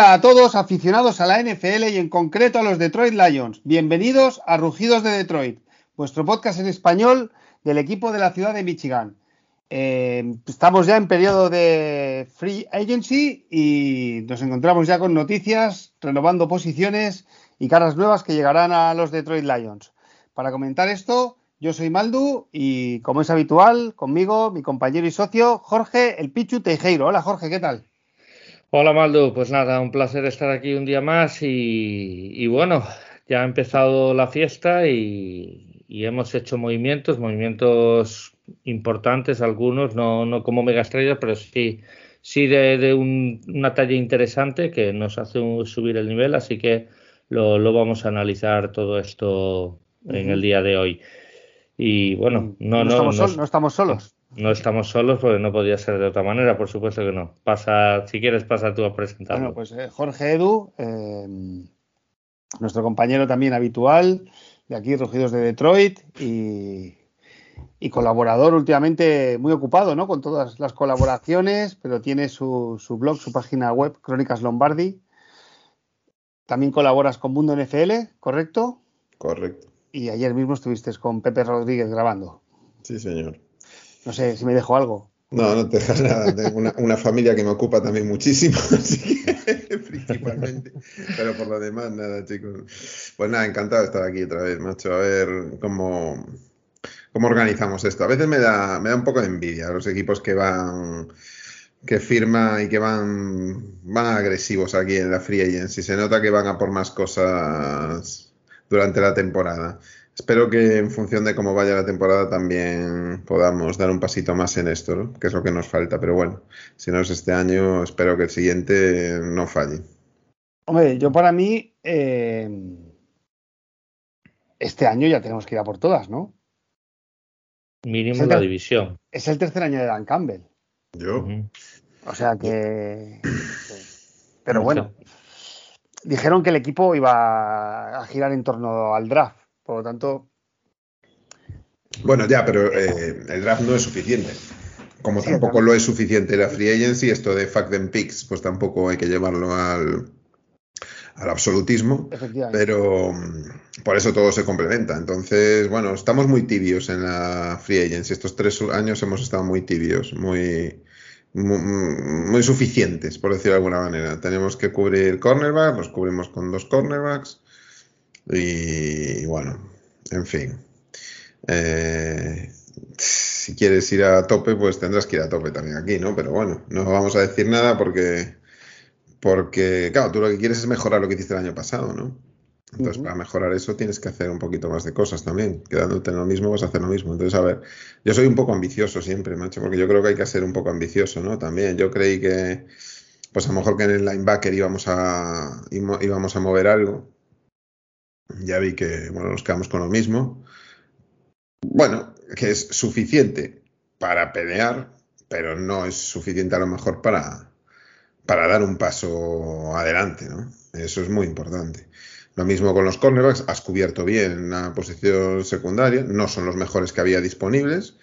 Hola a todos aficionados a la NFL y en concreto a los Detroit Lions. Bienvenidos a Rugidos de Detroit, vuestro podcast en español del equipo de la ciudad de Michigan. Eh, estamos ya en periodo de free agency y nos encontramos ya con noticias, renovando posiciones y caras nuevas que llegarán a los Detroit Lions. Para comentar esto, yo soy Maldu y como es habitual, conmigo mi compañero y socio Jorge El Pichu Teijeiro. Hola Jorge, ¿qué tal? Hola Maldo, pues nada, un placer estar aquí un día más y, bueno, ya ha empezado la fiesta y, hemos hecho movimientos, movimientos importantes, algunos, no, no como mega estrellas, pero sí, sí de, una talla interesante que nos hace subir el nivel, así que lo, vamos a analizar todo esto en el día de hoy. Y bueno, no, no, no estamos solos. No estamos solos porque no podía ser de otra manera, por supuesto que no. Pasa, si quieres, pasa tú a presentarlo. Bueno, pues eh, Jorge Edu, em, nuestro compañero también habitual de aquí, Rugidos de Detroit, y, colaborador últimamente muy ocupado, ¿no? Con todas las colaboraciones, pero tiene su, su blog, su página web, Crónicas Lombardi. También colaboras con Mundo NFL, ¿correcto? Correcto. Y ayer mismo estuviste con Pepe Rodríguez grabando. Sí, señor. No sé si me dejo algo. No, no te dejas nada. Tengo una, familia que me ocupa también muchísimo, principalmente. Pero por lo demás, nada, chicos. Pues nada, encantado de estar aquí otra vez, macho. A ver cómo, cómo organizamos esto. A veces me da, me da un poco de envidia los equipos que van que firman y que van, van agresivos aquí en la Free Agency. Se nota que van a por más cosas durante la temporada. Espero que en función de cómo vaya la temporada también podamos dar un pasito más en esto, ¿no? que es lo que nos falta. Pero bueno, si no es este año, espero que el siguiente no falle. Hombre, yo para mí, eh, este año ya tenemos que ir a por todas, ¿no? Mínimo la división. Es el tercer año de Dan Campbell. Yo. O sea que. Pero bueno, dijeron que el equipo iba a girar en torno al draft. Por lo tanto. Bueno, ya, pero eh, el draft no es suficiente. Como tampoco lo es suficiente la free agency, esto de fact and picks, pues tampoco hay que llevarlo al, al absolutismo, pero mm, por eso todo se complementa. Entonces, bueno, estamos muy tibios en la free agency. Estos tres años hemos estado muy tibios, muy, muy, muy suficientes, por decirlo de alguna manera. Tenemos que cubrir cornerback, nos cubrimos con dos cornerbacks. Y bueno, en fin. Eh, si quieres ir a tope, pues tendrás que ir a tope también aquí, ¿no? Pero bueno, no vamos a decir nada porque, porque, claro, tú lo que quieres es mejorar lo que hiciste el año pasado, ¿no? Entonces, para mejorar eso tienes que hacer un poquito más de cosas también. Quedándote en lo mismo, vas a hacer lo mismo. Entonces, a ver, yo soy un poco ambicioso siempre, macho, porque yo creo que hay que ser un poco ambicioso, ¿no? También yo creí que, pues a lo mejor que en el linebacker íbamos a, íbamos a mover algo ya vi que, bueno, nos quedamos con lo mismo. Bueno, que es suficiente para pelear, pero no es suficiente a lo mejor para, para dar un paso adelante, ¿no? Eso es muy importante. Lo mismo con los cornerbacks, has cubierto bien la posición secundaria, no son los mejores que había disponibles,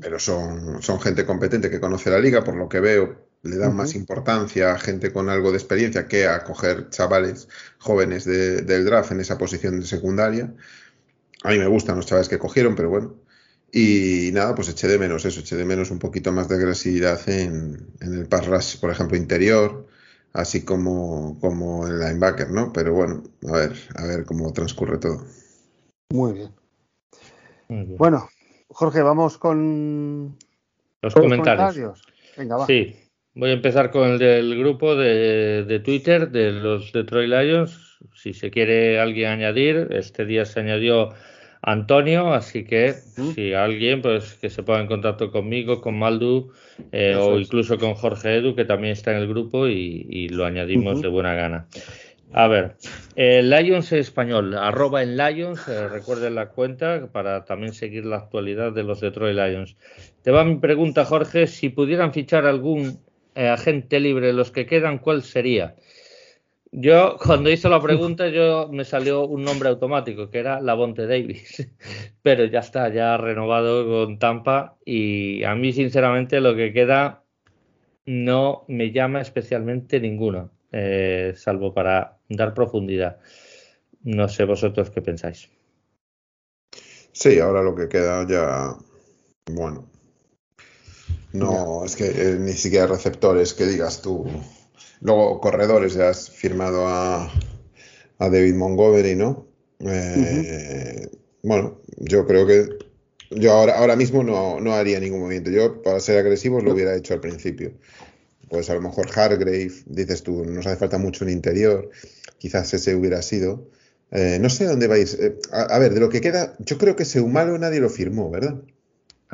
pero son, son gente competente que conoce la liga, por lo que veo, le dan más importancia a gente con algo de experiencia que a coger chavales jóvenes del draft en esa posición de secundaria. A mí me gustan los chavales que cogieron, pero bueno. Y nada, pues eché de menos eso, eché de menos un poquito más de agresividad en, el pass rush, por ejemplo, interior, así como, como en linebacker, ¿no? Pero bueno, a ver, a ver cómo transcurre todo. Muy bien. Bueno, Jorge, vamos con los, comentarios. Venga, va. Sí, Voy a empezar con el del grupo de, Twitter de los Detroit Lions. Si se quiere alguien añadir, este día se añadió Antonio, así que si alguien, pues que se ponga en contacto conmigo, con Maldu eh, o incluso con Jorge Edu, que también está en el grupo y, lo añadimos de buena gana. A ver, el Lions español, arroba en Lions, eh, recuerden la cuenta para también seguir la actualidad de los Detroit Lions. Te va mi pregunta, Jorge, si pudieran fichar algún eh, agente libre, los que quedan, ¿cuál sería? Yo, cuando hice la pregunta, yo me salió un nombre automático, que era Lavonte Davis. Pero ya está, ya renovado con Tampa. Y a mí, sinceramente, lo que queda no me llama especialmente ninguno. eh, salvo para dar profundidad. No sé vosotros qué pensáis. Sí, ahora lo que queda ya, bueno, no, es que eh, ni siquiera receptores que digas tú. Luego, corredores, ya has firmado a, a David Montgomery, ¿no? Eh, bueno, yo creo que yo ahora, ahora mismo no, no, haría ningún movimiento. Yo, para ser agresivo, lo hubiera hecho al principio. Pues a lo mejor Hargrave, dices tú, nos hace falta mucho un interior. Quizás ese hubiera sido. Eh, no sé dónde vais. a, ver, de lo que queda, yo creo que Seumalo nadie lo firmó, ¿verdad?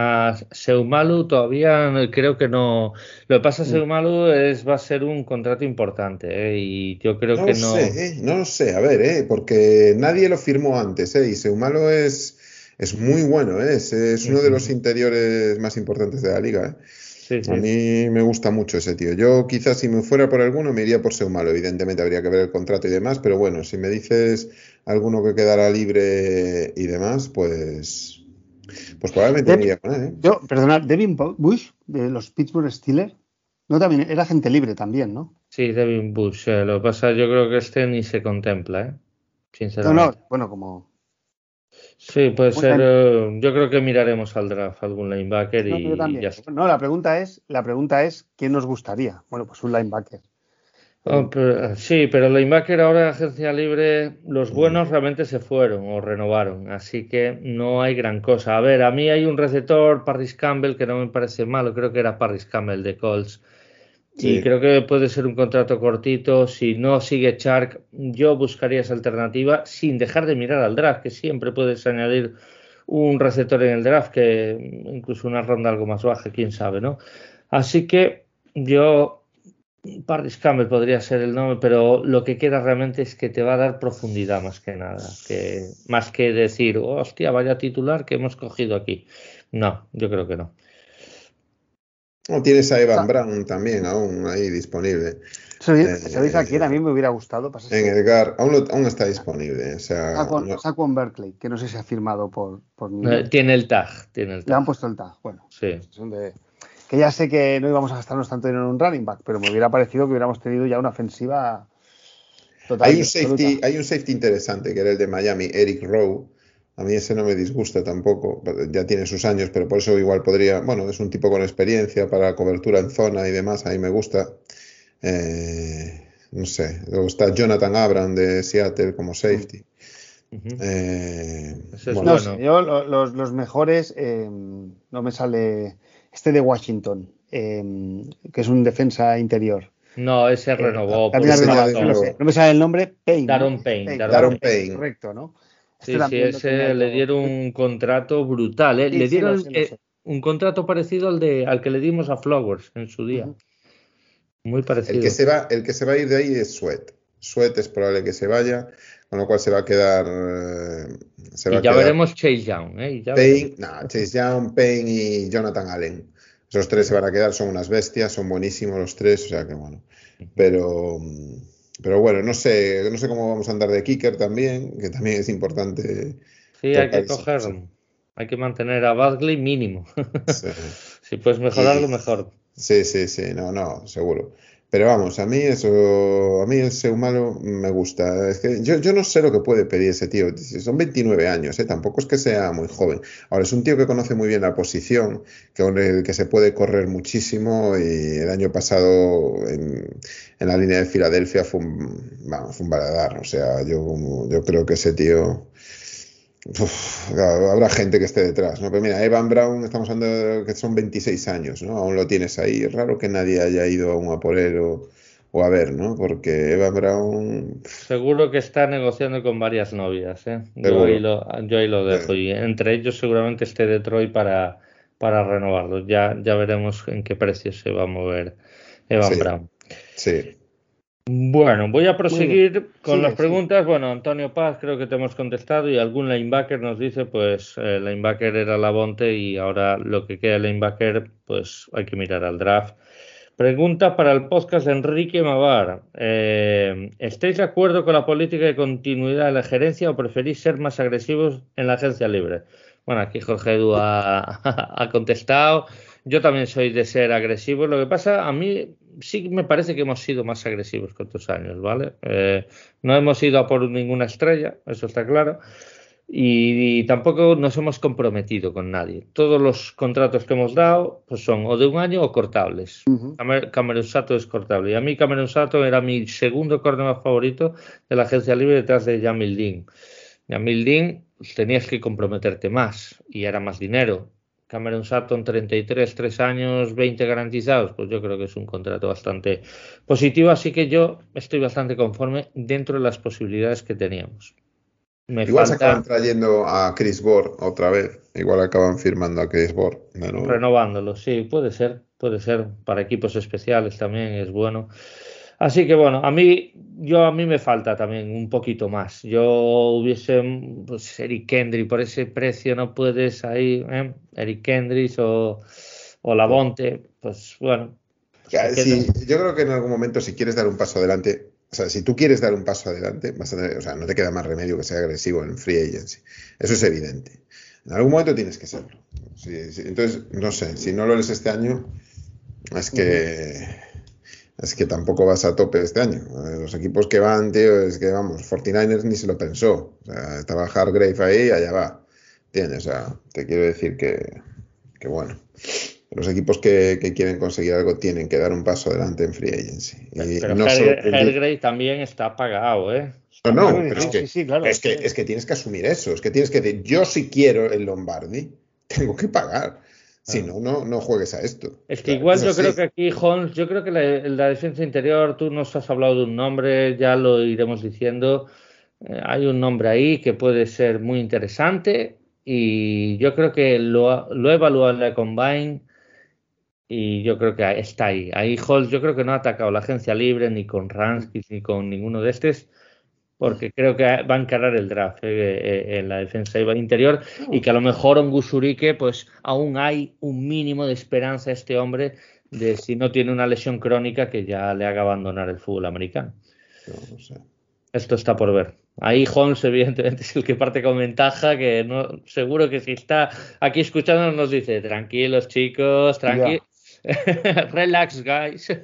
A Seumalu todavía creo que no. Lo que pasa a mm. Seumalu es va a ser un contrato importante ¿eh? y yo creo que no. Sé, ¿eh? No lo sé, a ver, ¿eh? porque nadie lo firmó antes ¿eh? y Seumalu es, es muy bueno, ¿eh? es, es uno de los interiores más importantes de la liga. ¿eh? Sí, sí. A mí me gusta mucho ese tío. Yo quizás si me fuera por alguno me iría por Seumalu. Evidentemente habría que ver el contrato y demás, pero bueno, si me dices alguno que quedara libre y demás, pues pues probablemente Devin, ¿eh? Yo, perdonad, Devin Bush, de los Pittsburgh Steelers, no también era gente libre también, ¿no? Sí, Devin Bush. Eh, lo que pasa, yo creo que este ni se contempla, ¿eh? Sinceramente. No, no, bueno, como. Sí, puede ser. Eh, yo creo que miraremos al draft algún linebacker y, ya está. No, la pregunta es, la pregunta es, ¿quién nos gustaría? Bueno, pues un linebacker. Oh, sí, pero el linebacker ahora agencia libre, los buenos realmente se fueron o renovaron, así que no hay gran cosa. A ver, a mí hay un receptor, Parris Campbell, que no me parece malo, creo que era Parris Campbell de Colts. Y creo que puede ser un contrato cortito. Si no sigue Chark, yo buscaría esa alternativa sin dejar de mirar al draft, que siempre puedes añadir un receptor en el draft, que incluso una ronda algo más baja, quién sabe, ¿no? Así que yo Paris Campbell podría ser el nombre, pero lo que queda realmente es que te va a dar profundidad más que nada, que más que decir, hostia, vaya titular que hemos cogido aquí. No, yo creo que no. No, tienes a Evan ah. Brown también aún ahí disponible. ¿Sabéis a quién a mí me hubiera gustado? En Edgar, aún, aún, está disponible. O sea, Saquon, Berkeley, que no sé si ha firmado por, por eh, Tiene el tag, tiene el tag. Le han puesto el tag, bueno. Sí. Son de, que ya sé que no íbamos a gastarnos tanto dinero en un running back, pero me hubiera parecido que hubiéramos tenido ya una ofensiva total. Hay un, safety, hay un safety interesante, que era el de Miami, Eric Rowe. A mí ese no me disgusta tampoco, ya tiene sus años, pero por eso igual podría, bueno, es un tipo con experiencia para cobertura en zona y demás, a mí me gusta. Eh, no sé, luego está Jonathan Abram de Seattle como safety. Eh, bueno. yo los, los mejores, eh, no me sale este de Washington, em, que es un defensa interior. No, ese eh, renovó. no, me sale el nombre. Payne. Daron Payne. Daron, Payne. Correcto, ¿no? Sí, este sí, ese le dieron un contrato brutal. ¿eh? le dieron eh, un contrato parecido al de al que le dimos a Flowers en su día. Muy parecido. El que, se va, el que se va a ir de ahí es Sweat. Sweat es probable que se vaya, con lo cual se va a quedar. Se y ya veremos Chase Young. ¿eh? Payne, no, Chase Young, Payne y Jonathan Allen. Esos tres se van a quedar, son unas bestias, son buenísimos los tres, o sea que bueno. Pero, pero bueno, no sé, no sé cómo vamos a andar de kicker también, que también es importante. Sí, hay que coger, hay que mantener a Bagley mínimo. si puedes mejorarlo, mejor. Sí, sí, sí, no, no, seguro. Pero vamos, a mí eso, a mí ese humano me gusta. Es que yo, yo no sé lo que puede pedir ese tío. Son 29 años, ¿eh? tampoco es que sea muy joven. Ahora, es un tío que conoce muy bien la posición, que, se puede correr muchísimo y el año pasado en, en la línea de Filadelfia fue un, vamos, fue un baladar. O sea, yo, yo creo que ese tío habrá gente que esté detrás, ¿no? Pero mira, Evan Brown, estamos hablando de que son 26 años, ¿no? Aún lo tienes ahí. Es raro que nadie haya ido aún a por él o, a ver, ¿no? Porque Evan Brown... Seguro que está negociando con varias novias, ¿eh? Yo ahí, lo, lo, dejo. Y entre ellos seguramente esté Detroit para, para renovarlo. Ya, ya veremos en qué precio se va a mover Evan Brown. Sí. Bueno, voy a proseguir con las preguntas. Bueno, Antonio Paz creo que te hemos contestado y algún linebacker nos dice, pues el linebacker era Labonte y ahora lo que queda el linebacker, pues hay que mirar al draft. Pregunta para el podcast de Enrique Mavar. Eh, ¿Estáis de acuerdo con la política de continuidad de la gerencia o preferís ser más agresivos en la agencia libre? Bueno, aquí Jorge Edu ha, ha contestado. Yo también soy de ser agresivo. Lo que pasa, a mí sí me parece que hemos sido más agresivos que otros años, ¿vale? Eh, no hemos ido a por ninguna estrella, eso está claro. Y, tampoco nos hemos comprometido con nadie. Todos los contratos que hemos dado pues son o de un año o cortables. Cameron Sato es cortable. Y a mí Cameron Sato era mi segundo cornerback favorito de la agencia libre detrás de Jamil Dean. Jamil Dean pues, tenías que comprometerte más y era más dinero. Cameron Sutton, 33, 3 años, 20 garantizados, pues yo creo que es un contrato bastante positivo, así que yo estoy bastante conforme dentro de las posibilidades que teníamos. igual se acaban trayendo a Chris Board otra vez, igual acaban firmando a Chris Board. Renovándolo, sí, puede ser, puede ser, para equipos especiales también es bueno. Así que bueno, a mí, yo a mí me falta también un poquito más. Yo hubiese, pues Eric Kendrick, por ese precio no puedes ahí, ¿eh? Eric Kendrick o, o Lavonte, pues bueno. sí, yo creo que en algún momento si quieres dar un paso adelante, o sea, si tú quieres dar un paso adelante, vas a o sea, no te queda más remedio que ser agresivo en free agency. Eso es evidente. En algún momento tienes que serlo. entonces, no sé, si no lo eres este año, es que es que tampoco vas a tope este año. Los equipos que van, tío, es que vamos, 49ers ni se lo pensó. O sea, estaba Hargrave ahí, allá va. ¿Entiendes? O sea, te quiero decir que, que bueno. Los equipos que, quieren conseguir algo tienen que dar un paso adelante en free agency. pero no Hargrave también está pagado, ¿eh? No, no, pero es que, es, que, es que tienes que asumir eso. Es que tienes que decir, yo si quiero el Lombardi, tengo que pagar. Si no, no, no juegues a esto. Es que igual yo creo que aquí, Holmes, yo creo que la, defensa interior, tú nos has hablado de un nombre, ya lo iremos diciendo. Eh, hay un nombre ahí que puede ser muy interesante y yo creo que lo, lo he evaluado en la Combine y yo creo que está ahí. Ahí Holmes, yo creo que no ha atacado la agencia libre ni con Ranskis ni con ninguno de estos porque creo que va a encarar el draft eh, eh, en la defensa interior y que a lo mejor en Gusurique pues aún hay un mínimo de esperanza a este hombre de si no tiene una lesión crónica que ya le haga abandonar el fútbol americano. Esto está por ver. Ahí Holmes, evidentemente, es el que parte con ventaja, que no, seguro que si está aquí escuchándonos nos dice, tranquilos chicos, tranquilos. Relax, guys.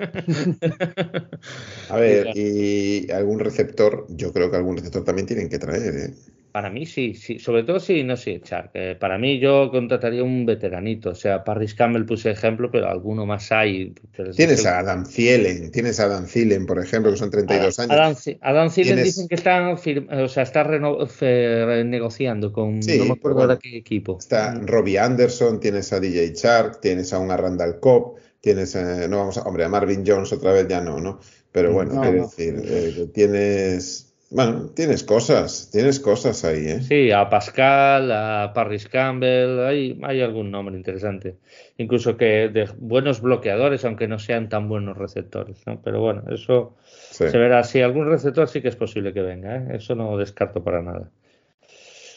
A ver, y algún receptor, yo creo que algún receptor también tienen que traer, ¿eh? Para mí sí, sí, sobre todo si no sé echar. para mí yo contrataría un veteranito, o sea, Parris Campbell puse ejemplo, pero alguno más hay. Tienes a Adam Thielen, tienes a Adam Thielen, por ejemplo, que son 32 años. Adam, Thielen dicen que están, o sea, está renegociando con, no me acuerdo de qué equipo. Está Robbie Anderson, tienes a DJ Shark, tienes a un Randall Cobb, tienes, eh, no vamos a, hombre, a Marvin Jones otra vez ya no, ¿no? Pero bueno, quiero decir, eh, tienes bueno, tienes cosas, tienes cosas ahí, ¿eh? Sí, a Pascal, a Parris Campbell, hay, hay algún nombre interesante. Incluso que de buenos bloqueadores, aunque no sean tan buenos receptores, ¿no? Pero bueno, eso se verá. Si algún receptor sí que es posible que venga, ¿eh? Eso no descarto para nada.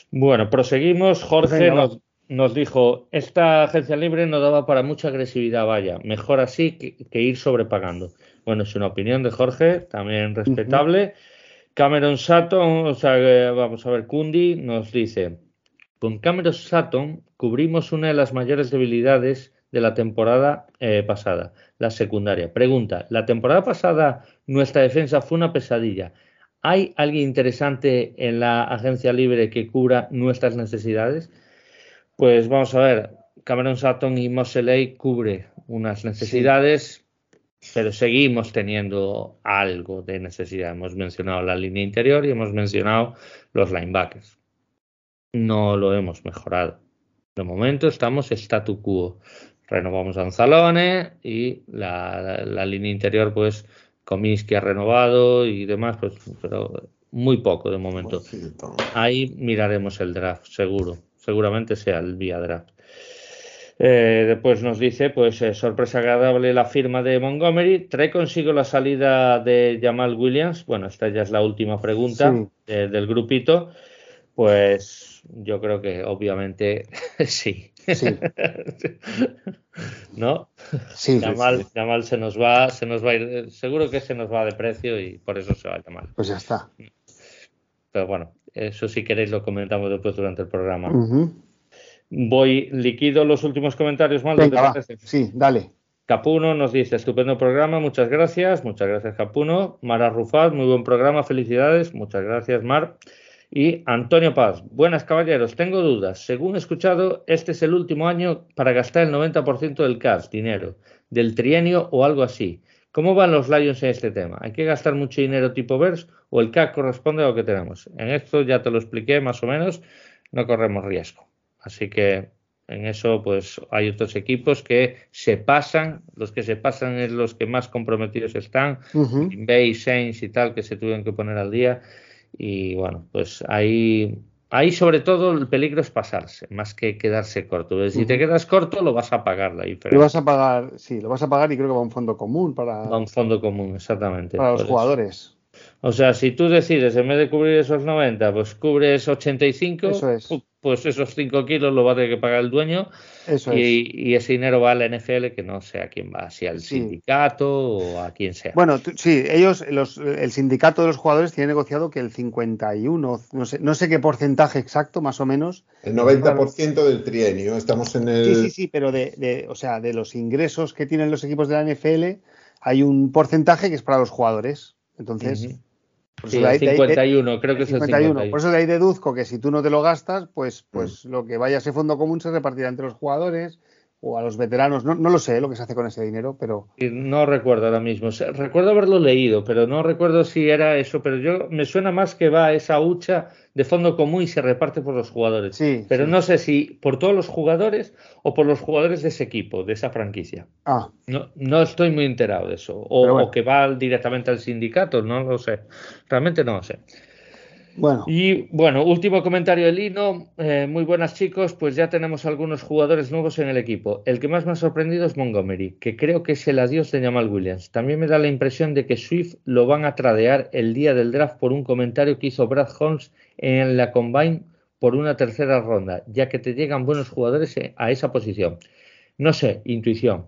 Bueno, proseguimos. Jorge nos, nos, dijo, esta agencia libre no daba para mucha agresividad, vaya, mejor así que, ir sobrepagando. Bueno, es una opinión de Jorge, también respetable. Cameron Sutton, o sea, vamos a ver, Kundi nos dice, con Cameron Sutton cubrimos una de las mayores debilidades de la temporada eh, pasada, la secundaria. Pregunta, la temporada pasada nuestra defensa fue una pesadilla. ¿Hay alguien interesante en la agencia libre que cubra nuestras necesidades? Pues vamos a ver, Cameron Sutton y Moseley cubre unas necesidades pero seguimos teniendo algo de necesidad. Hemos mencionado la línea interior y hemos mencionado los linebackers. No lo hemos mejorado. De momento estamos statu quo. Renovamos a Anzalone y la, línea interior, pues Comiskey ha renovado y demás, pues, pero muy poco de momento. Ahí miraremos el draft, seguro. Seguramente sea el vía draft. Eh, después nos dice, pues eh, sorpresa agradable la firma de Montgomery. ¿Trae consigo la salida de Jamal Williams? Bueno, esta ya es la última pregunta del grupito. Pues yo creo que obviamente sí. ¿No? Sí, Jamal, se nos va, se nos va a ir, seguro que se nos va de precio y por eso se va a llamar. Pues ya está. Pero bueno, eso si queréis lo comentamos después durante el programa. Voy, liquido los últimos comentarios. Sí, dale. Capuno nos dice, estupendo programa, muchas gracias, muchas gracias Capuno. Mara Rufat, muy buen programa, felicidades, muchas gracias Mar. Y Antonio Paz, buenas caballeros, tengo dudas. Según he escuchado, este es el último año para gastar el 90% del cash, dinero, del trienio o algo así. ¿Cómo van los Lions en este tema? ¿Hay que gastar mucho dinero tipo VERS o el CAC corresponde a lo que tenemos? En esto ya te lo expliqué más o menos, no corremos riesgo. Así que en eso pues hay otros equipos que se pasan, los que se pasan es los que más comprometidos están, Bay, Saints y tal, que se tuvieron que poner al día y bueno, pues ahí, ahí sobre todo el peligro es pasarse, más que quedarse corto. Si te quedas corto, lo vas a pagar la diferencia. Lo vas a pagar, sí, lo vas a pagar y creo que va a un fondo común para. Va a un fondo común, exactamente. Para los jugadores. O sea, si tú decides, en vez de cubrir esos 90, pues cubres 85, Eso es pues esos 5 kilos lo va a tener que pagar el dueño y, ese dinero va a la NFL que no sé a quién va, si al sindicato o a quien sea. Bueno, sí, ellos, el sindicato de los jugadores tiene negociado que el 51, no sé, no sé qué porcentaje exacto, más o menos. El 90% del trienio, estamos en el... Sí, sí, sí, pero de, o sea, de los ingresos que tienen los equipos de la NFL hay un porcentaje que es para los jugadores. Entonces... Por sí, 51, creo que es el 51. Por eso de ahí deduzco que si tú no te lo gastas, pues, pues mm. lo que vaya a ese fondo común se repartirá entre los jugadores o a los veteranos. No, no lo sé lo que se hace con ese dinero, pero. No recuerdo ahora mismo. Recuerdo haberlo leído, pero no recuerdo si era eso. Pero yo me suena más que va esa hucha de fondo común y se reparte por los jugadores. Sí, pero no sé si por todos los jugadores o por los jugadores de ese equipo, de esa franquicia. Ah. No, no estoy muy enterado de eso. O, o que va directamente al sindicato, no lo sé. Realmente no lo sé. Bueno. Y bueno, último comentario de Lino. Eh, muy buenas chicos, pues ya tenemos algunos jugadores nuevos en el equipo. El que más me ha sorprendido es Montgomery, que creo que es el adiós de Jamal Williams. También me da la impresión de que Swift lo van a tradear el día del draft por un comentario que hizo Brad Holmes en la Combine por una tercera ronda, ya que te llegan buenos jugadores a esa posición. No sé, intuición.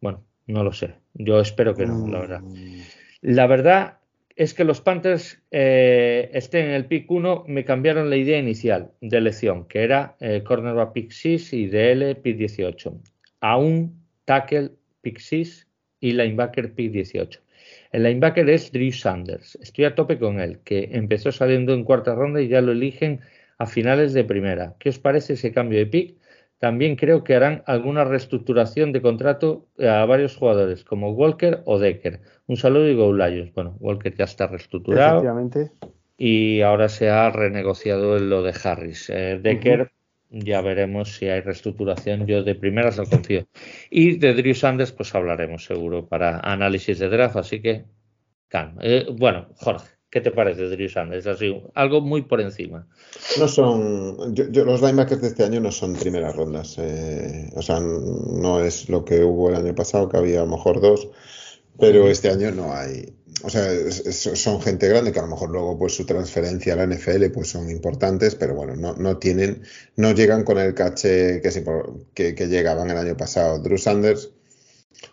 Bueno, no lo sé. Yo espero que no, la verdad. Mm. La verdad es que los Panthers eh, estén en el pick 1, me cambiaron la idea inicial de elección, que era eh, cornerback pick 6 y DL pick 18, a un tackle pick 6 y linebacker pick 18. El linebacker es Drew Sanders. Estoy a tope con él, que empezó saliendo en cuarta ronda y ya lo eligen a finales de primera. ¿Qué os parece ese cambio de pick? También creo que harán alguna reestructuración de contrato a varios jugadores, como Walker o Decker. Un saludo y Go Lions. Bueno, Walker ya está reestructurado. Y ahora se ha renegociado lo de Harris. Eh, Decker, ya veremos si hay reestructuración. Yo de primeras no confío. Y de Drew Sanders, pues hablaremos seguro para análisis de draft. Así que, calma. Eh, bueno, Jorge. ¿Qué te parece, Drew Sanders? Así, algo muy por encima. No son. Yo, los linebackers de este año no son primeras rondas. Eh, o sea, no es lo que hubo el año pasado, que había a lo mejor dos. Pero este año no hay. O sea, son gente grande que a lo mejor luego pues su transferencia a la NFL pues son importantes, pero bueno, no, no tienen, no llegan con el caché que, que, que llegaban el año pasado. Drew Sanders,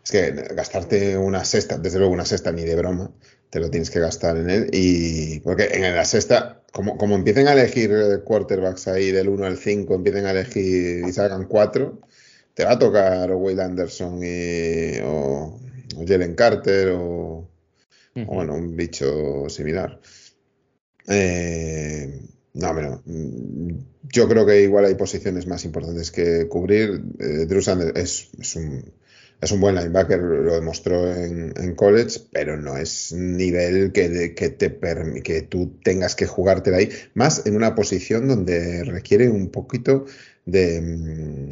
es que gastarte una sexta, desde luego una sexta ni de broma, te lo tienes que gastar en él. Y porque en la sexta, como, como empiecen a elegir quarterbacks ahí del 1 al 5, empiecen a elegir y salgan 4, te va a tocar Will Anderson y, o, Jalen Carter o, bueno, un bicho similar. Eh, no, pero yo creo que igual hay posiciones más importantes que cubrir. Eh, Drew Sanders es, es un es un buen linebacker, lo demostró en, college, pero no es nivel que, que, te que tú tengas que jugártela ahí, más en una posición donde requiere un poquito de,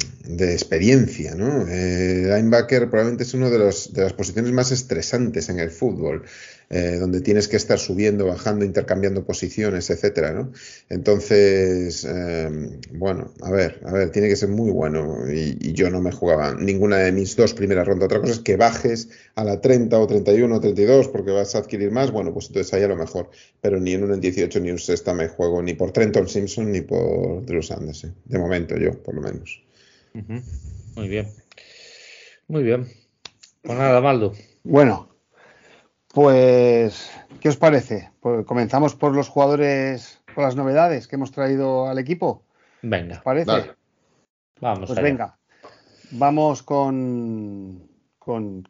experiencia. ¿no? Eh, linebacker probablemente es una de, de las posiciones más estresantes en el fútbol. Eh, donde tienes que estar subiendo, bajando, intercambiando posiciones, etcétera, ¿no? Entonces, eh, bueno, a ver, a ver, tiene que ser muy bueno y, yo no me jugaba ninguna de mis dos primeras rondas. Otra cosa es que bajes a la 30 o 31 o 32 porque vas a adquirir más, bueno, pues entonces ahí a lo mejor, pero ni en un en 18 ni en un sexta me juego ni por Trenton Simpson ni por Drew Sanders, ¿eh? de momento yo, por lo menos. Muy bien, muy bien. Pues nada, Maldo. Bueno, pues, ¿qué os parece? Pues comenzamos por los jugadores, por las novedades que hemos traído al equipo. Venga. ¿Os parece? Vamos. Pues venga. Vamos con, con,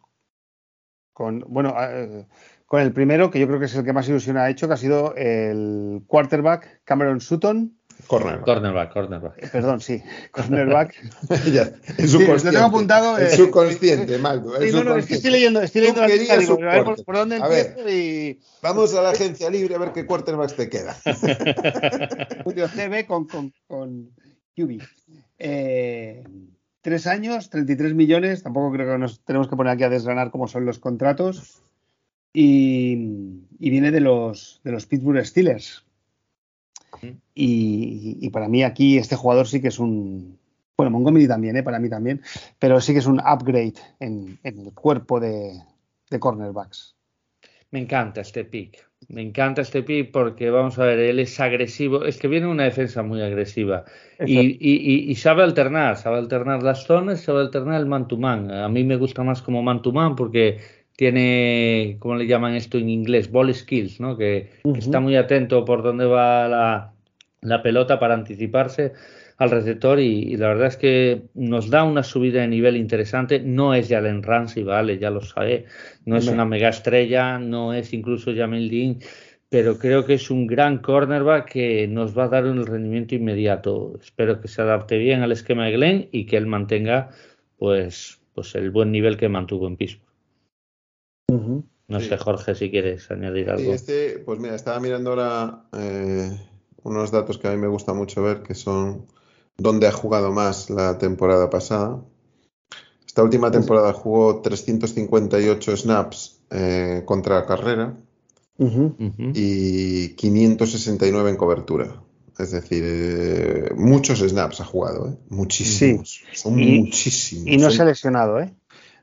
con bueno, eh, con el primero, que yo creo que es el que más ilusión ha hecho, que ha sido el quarterback Cameron Sutton. Cornerback. Cornerback, cornerback. Eh, perdón, sí, cornerback. ya, en su Lo tengo apuntado. En subconsciente, Maldo. Sí, no, no, es que estoy leyendo, estoy leyendo la lista, digo, a ver por, por dónde a ver, y... Vamos a la agencia libre a ver qué quarterbacks te queda. Julio CB con, con, con QB. Eh, tres años, 33 millones. Tampoco creo que nos tenemos que poner aquí a desgranar cómo son los contratos. Y, viene de los, de los Pittsburgh Steelers. Y, para mí aquí este jugador sí que es un... Bueno, Montgomery también, ¿eh? para mí también, pero sí que es un upgrade en, el cuerpo de, de cornerbacks. Me encanta este pick. Me encanta este pick porque, vamos a ver, él es agresivo. Es que viene una defensa muy agresiva. Y, sabe alternar, sabe alternar las zonas, sabe alternar el man-to-man. A mí me gusta más como man-to-man porque tiene, ¿cómo le llaman esto en inglés? Ball skills, ¿no? Que, está muy atento por dónde va la, la pelota para anticiparse al receptor y, la verdad es que nos da una subida de nivel interesante. No es Jalen Ramsey, vale, ya lo sabe, no es una mega estrella, no es incluso Jamil Dean, pero creo que es un gran cornerback que nos va a dar un rendimiento inmediato. Espero que se adapte bien al esquema de Glenn y que él mantenga pues, pues el buen nivel que mantuvo en No sé, Jorge, si quieres añadir algo. este, pues mira, estaba mirando ahora eh, unos datos que a mí me gusta mucho ver, que son donde ha jugado más la temporada pasada. Esta última temporada jugó 358 snaps eh, contra carrera y 569 en cobertura. Es decir, eh, muchos snaps ha jugado, ¿eh? muchísimos. Son muchísimos. Y no se ha lesionado, ¿eh?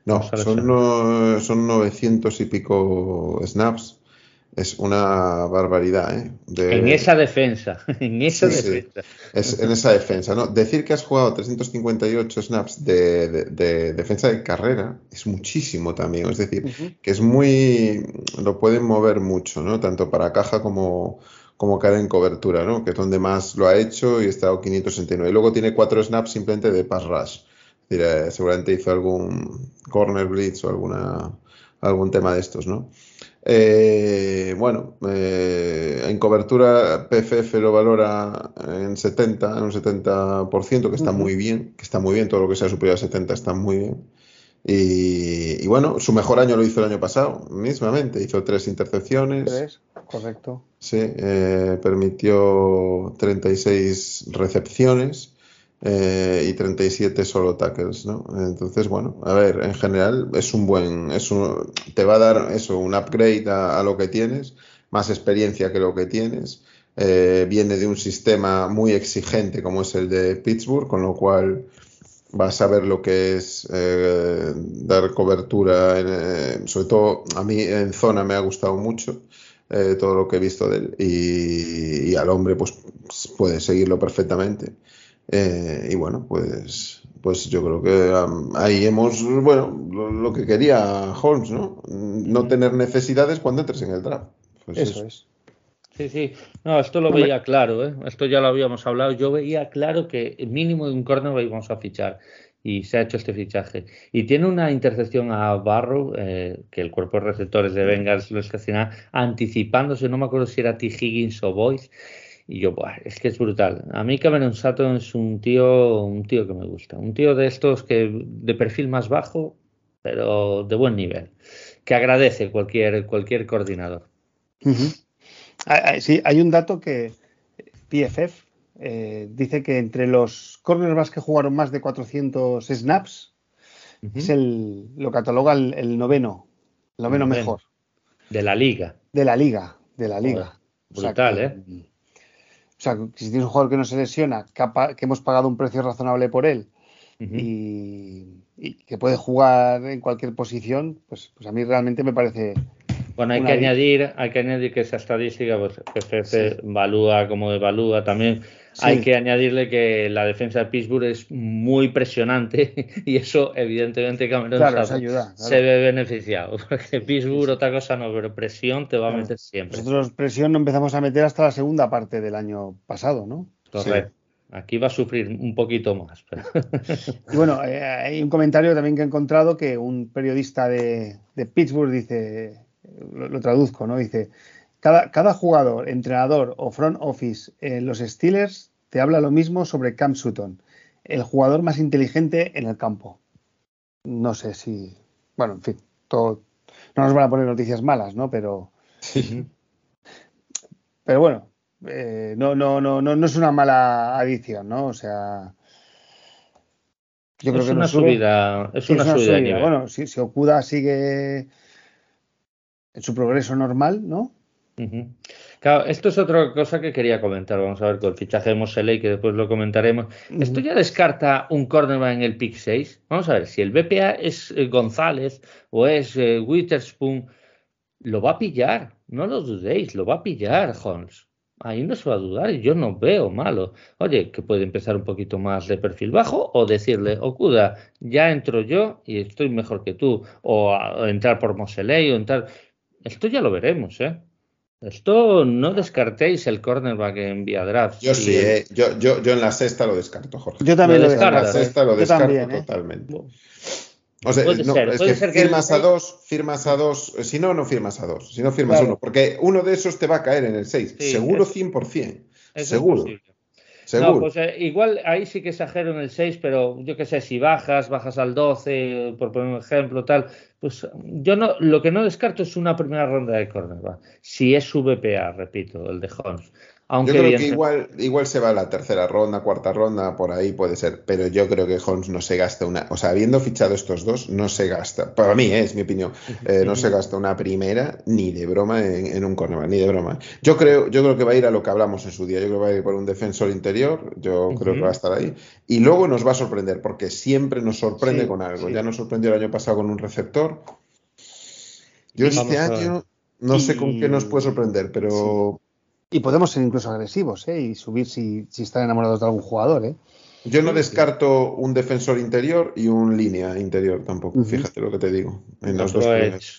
No, son, son 900 y pico snaps es una barbaridad. ¿eh? En esa defensa, en esa defensa. Es en esa defensa, ¿no? Decir que has jugado 358 snaps de, defensa de carrera es muchísimo también. Es decir, que es muy. lo pueden mover mucho, ¿no? Tanto para caja como, como cara en cobertura, ¿no? Que es donde más lo ha hecho y está a 569. Y luego tiene cuatro snaps simplemente de pass rush. Seguramente hizo algún corner blitz o alguna, algún tema de estos, ¿no? Eh, bueno, eh, en cobertura PFF lo valora en 70, en un 70%, que está muy bien, que está muy bien, todo lo que sea superior a 70 está muy bien. Y, bueno, su mejor año lo hizo el año pasado, mismamente, hizo tres intercepciones. Tres, correcto. Sí, eh, permitió 36 recepciones. Eh, y 37 solo tackles, ¿no? Entonces, bueno, a ver, en general es un buen, es un, te va a dar eso, un upgrade a, lo que tienes, más experiencia que lo que tienes. Eh, viene de un sistema muy exigente como es el de Pittsburgh, con lo cual vas a ver lo que es eh, dar cobertura, sobre todo a mí en zona me ha gustado mucho. todo lo que he visto de él y, al hombre pues puede seguirlo perfectamente eh, y bueno, pues, pues yo creo que ahí hemos, bueno, lo, que quería Holmes, ¿no? No tener necesidades cuando entres en el draft. Pues eso, es. Sí, sí. No, esto lo veía claro, ¿eh? Esto ya lo habíamos hablado. Yo veía claro que mínimo de un corner íbamos a fichar y se ha hecho este fichaje. Y tiene una intercepción a Barrow, eh, que el cuerpo de receptores de Bengals lo estaciona, anticipándose, no me acuerdo si era T. Higgins o Boyce, y yo, es que es brutal. A mí Cameron Sutton es un tío, un tío que me gusta. Un tío de estos que de perfil más bajo, pero de buen nivel. Que agradece cualquier, cualquier coordinador. Sí, hay un dato que PFF eh, dice que entre los cornerbacks que jugaron más de 400 snaps, es el, lo cataloga el, noveno, el noveno mejor. De la liga. De la liga, de la liga. brutal, ¿eh? O sea, si tienes un jugador que no se lesiona, que, hemos pagado un precio razonable por él y, que puede jugar en cualquier posición, pues, pues a mí realmente me parece. Bueno, hay que añadir, hay que añadir que esa estadística, pues PFF evalúa como evalúa también hay que añadirle que la defensa de Pittsburgh es muy presionante y eso evidentemente Cameron se ve beneficiado. Porque Pittsburgh otra cosa no, pero presión te va a meter siempre. Nosotros presión no empezamos a meter hasta la segunda parte del año pasado, ¿no? Correcto. Aquí va a sufrir un poquito más. y bueno, eh, hay un comentario también que he encontrado que un periodista de, Pittsburgh dice, lo, traduzco, ¿no? Dice, cada, cada, jugador, entrenador o front office en los Steelers te habla lo mismo sobre Cam Sutton, el jugador más inteligente en el campo. No sé si, bueno, en fin, todo, no nos van a poner noticias malas, ¿no? Pero, pero bueno, eh, no, no, no, no, no es una mala adición, ¿no? O sea, yo creo es que una subida, es, una, subida. Bueno, si, si Okuda sigue en su progreso normal, ¿no? Claro, esto es otra cosa que quería comentar. Vamos a ver con el fichaje de Moseley, que después lo comentaremos. ¿Esto ya descarta un cornerback en el pick 6? Vamos a ver, si el BPA es eh, González o es eh, Witherspoon, lo va a pillar. No lo dudéis, lo va a pillar Holmes. Ahí no se va a dudar y yo no veo malo. Oye, que puede empezar un poquito más de perfil bajo o decirle, Okuda, ya entro yo y estoy mejor que tú. O, entrar por Moseley o entrar. Esto ya lo veremos, ¿eh? Esto no descartéis el cornerback en vía draft. Yo sí, eh, yo, yo, yo, en la sexta lo descarto, Jorge. Yo también lo, descarto. En la sexta lo descarto ¿eh? totalmente. O sea, no, es que firmas a dos, firmas a dos, si no, no firmas a dos, si no firmas uno, porque uno de esos te va a caer en el 6, seguro 100%, seguro. No, pues eh, igual ahí sí que exagero en el 6, pero yo qué sé, si bajas, bajas al 12, por poner un ejemplo, tal, pues yo no, lo que no descarto es una primera ronda de cornerback. Si es VPA, repito, el de Holmes. Yo creo que igual, igual se va a la tercera ronda, cuarta ronda, por ahí puede ser. Pero yo creo que Holmes no se gasta una. O sea, habiendo fichado estos dos, no se gasta. Para mí, eh, es mi opinión. Eh, no se gasta una primera ni de broma en, un cornerback, ni de broma. Yo creo, yo creo que va a ir a lo que hablamos en su día. Yo creo que va a ir por un defensor interior. Yo creo que va a estar ahí. Y luego nos va a sorprender, porque siempre nos sorprende con algo. Ya nos sorprendió el año pasado con un receptor. Yo este año. No sé con qué nos puede sorprender, pero y podemos ser incluso agresivos, ¿eh? Y subir si, si están enamorados de algún jugador, ¿eh? Yo no descarto un defensor interior y un línea interior tampoco, fíjate lo que te digo. En los dos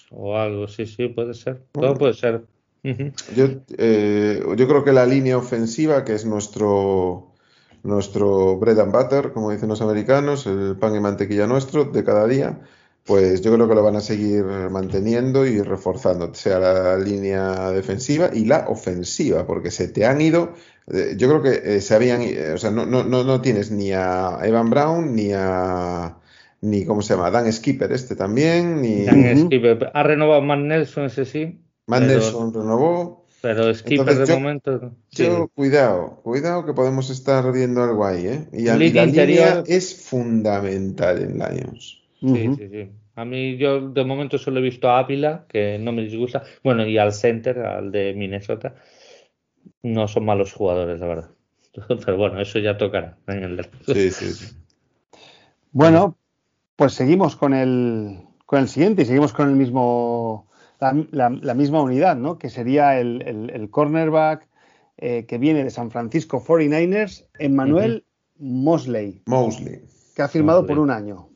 o algo, sí, sí, puede ser. Todo puede ser. yo, eh, yo creo que la línea ofensiva, que es nuestro, nuestro bread and butter, como dicen los americanos, el pan y mantequilla nuestro de cada día, pues yo creo que lo van a seguir manteniendo y reforzando, sea la línea defensiva y la ofensiva, porque se te han ido, eh, yo creo que eh, se habían, eh, o sea, no, no, no, tienes ni a Evan Brown ni a, ni, ¿cómo se llama? Dan Skipper este también, ni... Dan Skipper, ha renovado Matt Nelson ese sí. Matt Nelson renovó. Pero Skipper de momento. Yo, cuidado, cuidado que podemos estar viendo algo ahí, ¿eh? Y, la línea es fundamental en Lions. Sí, sí, sí. A mí yo de momento solo he visto a Ávila, que no me disgusta. Bueno, y al center, al de Minnesota. No son malos jugadores, la verdad. Pero bueno, eso ya tocará en el Sí, sí, sí. Bueno, pues seguimos con el, con el siguiente y seguimos con el mismo, la, misma unidad, ¿no? Que sería el, cornerback eh, que viene de San Francisco 49ers, Emmanuel Mosley. Mosley. Que ha firmado por un año.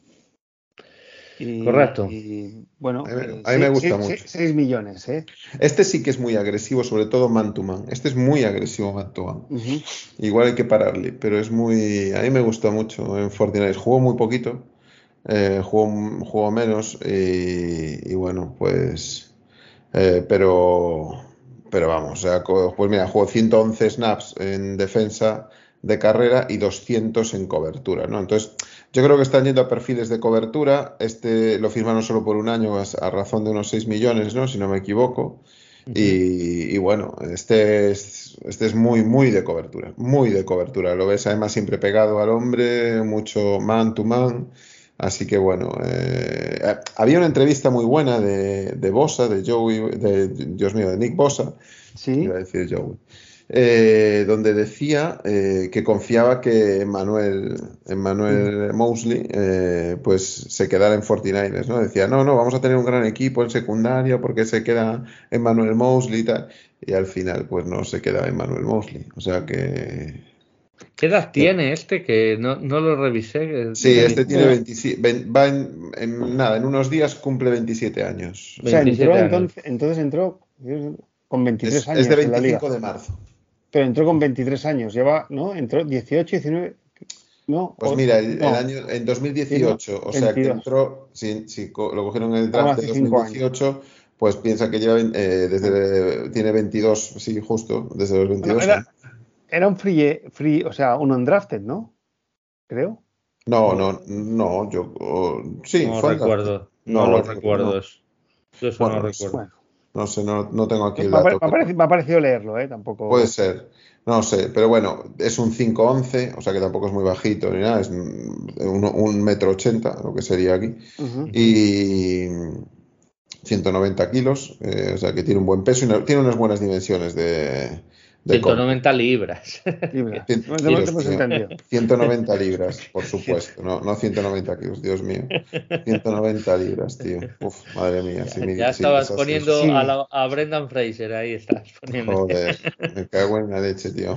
Correcto. Y, bueno, a mí, me gusta mucho. 6 millones, ¿eh? Este sí que es muy agresivo, sobre todo man to man. Este es muy agresivo man to man. Igual hay que pararle, pero es muy. A mí me gusta mucho en Fortnite. Jugó muy poquito, eh, jugó, menos y, bueno, pues. Eh, pero. Pero vamos, o sea, pues mira, jugó 111 snaps en defensa de carrera y 200 en cobertura, ¿no? Entonces yo creo que están yendo a perfiles de cobertura. Este lo firmaron solo por un año a, razón de unos 6 millones, ¿no? Si no me equivoco. y, bueno, este es, este es muy, muy de cobertura. Muy de cobertura. Lo ves además siempre pegado al hombre, mucho man to man. Así que bueno, eh, había una entrevista muy buena de, de Bosa, de Joey, de, Dios mío, de Nick Bosa. Sí. Iba a decir Joey eh, donde decía eh, que confiaba que Emmanuel, Emmanuel Mosley eh, pues se quedara en 49ers, ¿no? Decía, no, no, vamos a tener un gran equipo en secundaria porque se queda Emmanuel Mosley y tal. Y al final, pues no se queda Emmanuel Mosley. O sea que... ¿Qué edad tiene este? Que no, no lo revisé. Sí, este tiene 27, va en, nada, en unos días cumple 27 años. O sea, entró, Entonces, entonces, entró con 23 años. Es de 25 de marzo. Pero entró con 23 años, lleva, ¿no? Entró 18, 19. No, pues mira, el, año en 2018, o sea que entró, si, lo cogieron en el draft de 2018, pues piensa que lleva eh, desde tiene 22, sí, justo, desde los 22. era, un free, free, o sea, un undrafted, ¿no? Creo. No, no, no, yo sí, no recuerdo, no, lo recuerdo. Yo eso no recuerdo. No sé, no, no, tengo aquí el dato. Me ha, parecido, leerlo, ¿eh? Tampoco. Puede ser. No sé, pero bueno, es un 5'11, o sea que tampoco es muy bajito ni nada, es un, metro ochenta, lo que sería aquí. Y 190 kilos, eh, o sea que tiene un buen peso y tiene unas buenas dimensiones de, 190 libras. 190 libras, por supuesto. No, no 190 kilos, Dios mío. 190 libras, tío. Uf, madre mía. ya estabas poniendo a, Brendan Fraser, ahí estás poniendo. Joder, me cago en la leche, tío.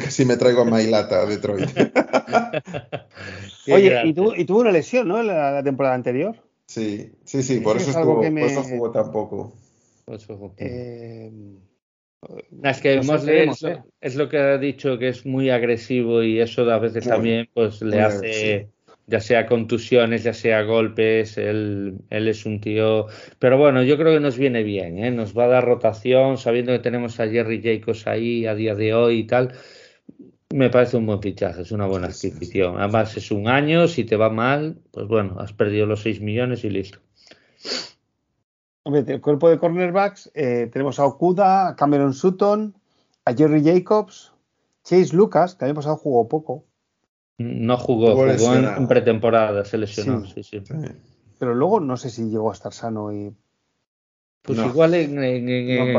casi me traigo a Mailata a Detroit. Oye, y, tuvo una lesión, ¿no? La, la temporada anterior. Sí, sí, sí, por, eso, estuvo, por eso jugó tan poco. Eh, es que ¿eh? es, lo que ha dicho que es muy agresivo y eso a veces también pues le hace ya sea contusiones, ya sea golpes, él, él, es un tío, pero bueno, yo creo que nos viene bien, ¿eh? nos va a dar rotación, sabiendo que tenemos a Jerry Jacobs ahí a día de hoy y tal, me parece un buen fichaje, es una buena adquisición, además es un año, si te va mal, pues bueno, has perdido los 6 millones y listo. Hombre, el cuerpo de cornerbacks eh, tenemos a Okuda, a Cameron Sutton, a Jerry Jacobs, Chase Lucas, que el año pasado jugó poco. No jugó, jugó, en, pretemporada, se lesionó, sí. Sí, Pero luego no sé si llegó a estar sano y. Pues igual en,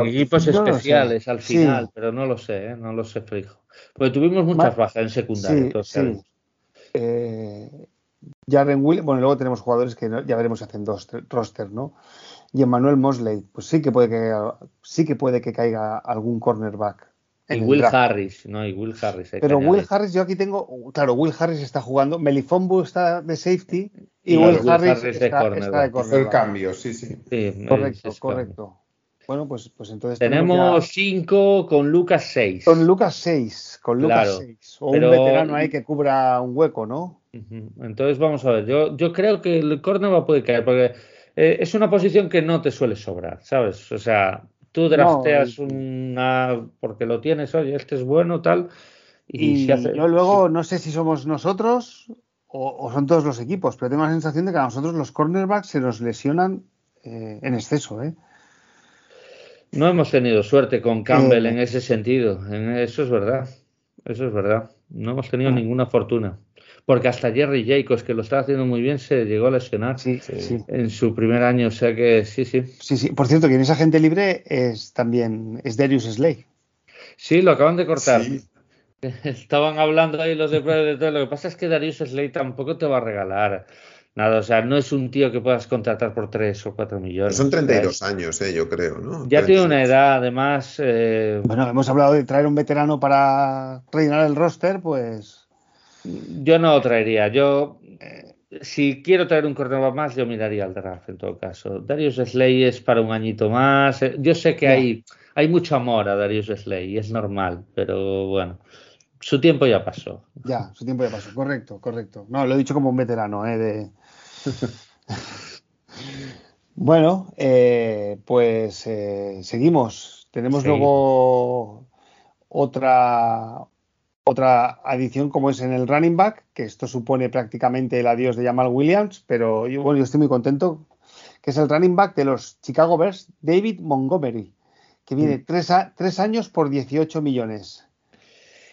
equipos especiales al final, pero no lo sé, ¿eh? no lo sé fijo. Porque tuvimos muchas bajas en secundaria. Sí, eh, Williams, bueno, luego tenemos jugadores que ya veremos si hacen dos rosters, ¿no? Y Emmanuel Mosley, pues sí que puede que sí que puede que caiga algún cornerback. Y Will Harris, no, y Will Harris. Pero Will Harris, yo aquí tengo, claro, Will Harris está jugando, Melifombo está de safety y, Will, Harris, está, de cornerback. El cambio, sí, sí. correcto, correcto. Bueno, pues, pues entonces. Tenemos cinco con Lucas 6. Con Lucas 6, con Lucas 6. O un veterano ahí que cubra un hueco, ¿no? Entonces vamos a ver, yo, yo creo que el cornerback puede caer, porque eh, es una posición que no te suele sobrar, ¿sabes? O sea, tú drafteas una porque lo tienes, oye, este es bueno, tal. Y, yo luego no sé si somos nosotros o, son todos los equipos, pero tengo la sensación de que a nosotros los cornerbacks se nos lesionan eh, en exceso, ¿eh? No hemos tenido suerte con Campbell en ese sentido, eso es verdad, eso es verdad. No hemos tenido ninguna fortuna porque hasta Jerry Jacobs, que lo estaba haciendo muy bien, se llegó a lesionar en su primer año, o sea que sí, sí. Sí, sí. Por cierto, quien es agente libre es también es Darius Slay. Sí, lo acaban de cortar. Estaban hablando ahí los de todo. Lo que pasa es que Darius Slay tampoco te va a regalar nada. O sea, no es un tío que puedas contratar por 3 o 4 millones. Son 32 años, eh, yo creo, ¿no? Ya tiene una edad, además. Eh, bueno, hemos hablado de traer un veterano para rellenar el roster, pues. Yo no lo traería. Yo, eh, si quiero traer un cornerback más, yo miraría al draft en todo caso. Darius Slay es para un añito más. Eh, yo sé que hay, hay mucho amor a Darius Slay y es normal, pero bueno, su tiempo ya pasó. Ya, su tiempo ya pasó. Correcto, correcto. No, lo he dicho como un veterano, ¿eh? De... bueno, eh, pues seguimos. Tenemos luego otra otra adición como es en el running back, que esto supone prácticamente el adiós de Jamal Williams, pero yo, bueno, yo estoy muy contento, que es el running back de los Chicago Bears, David Montgomery, que viene mm. tres, años por 18 millones.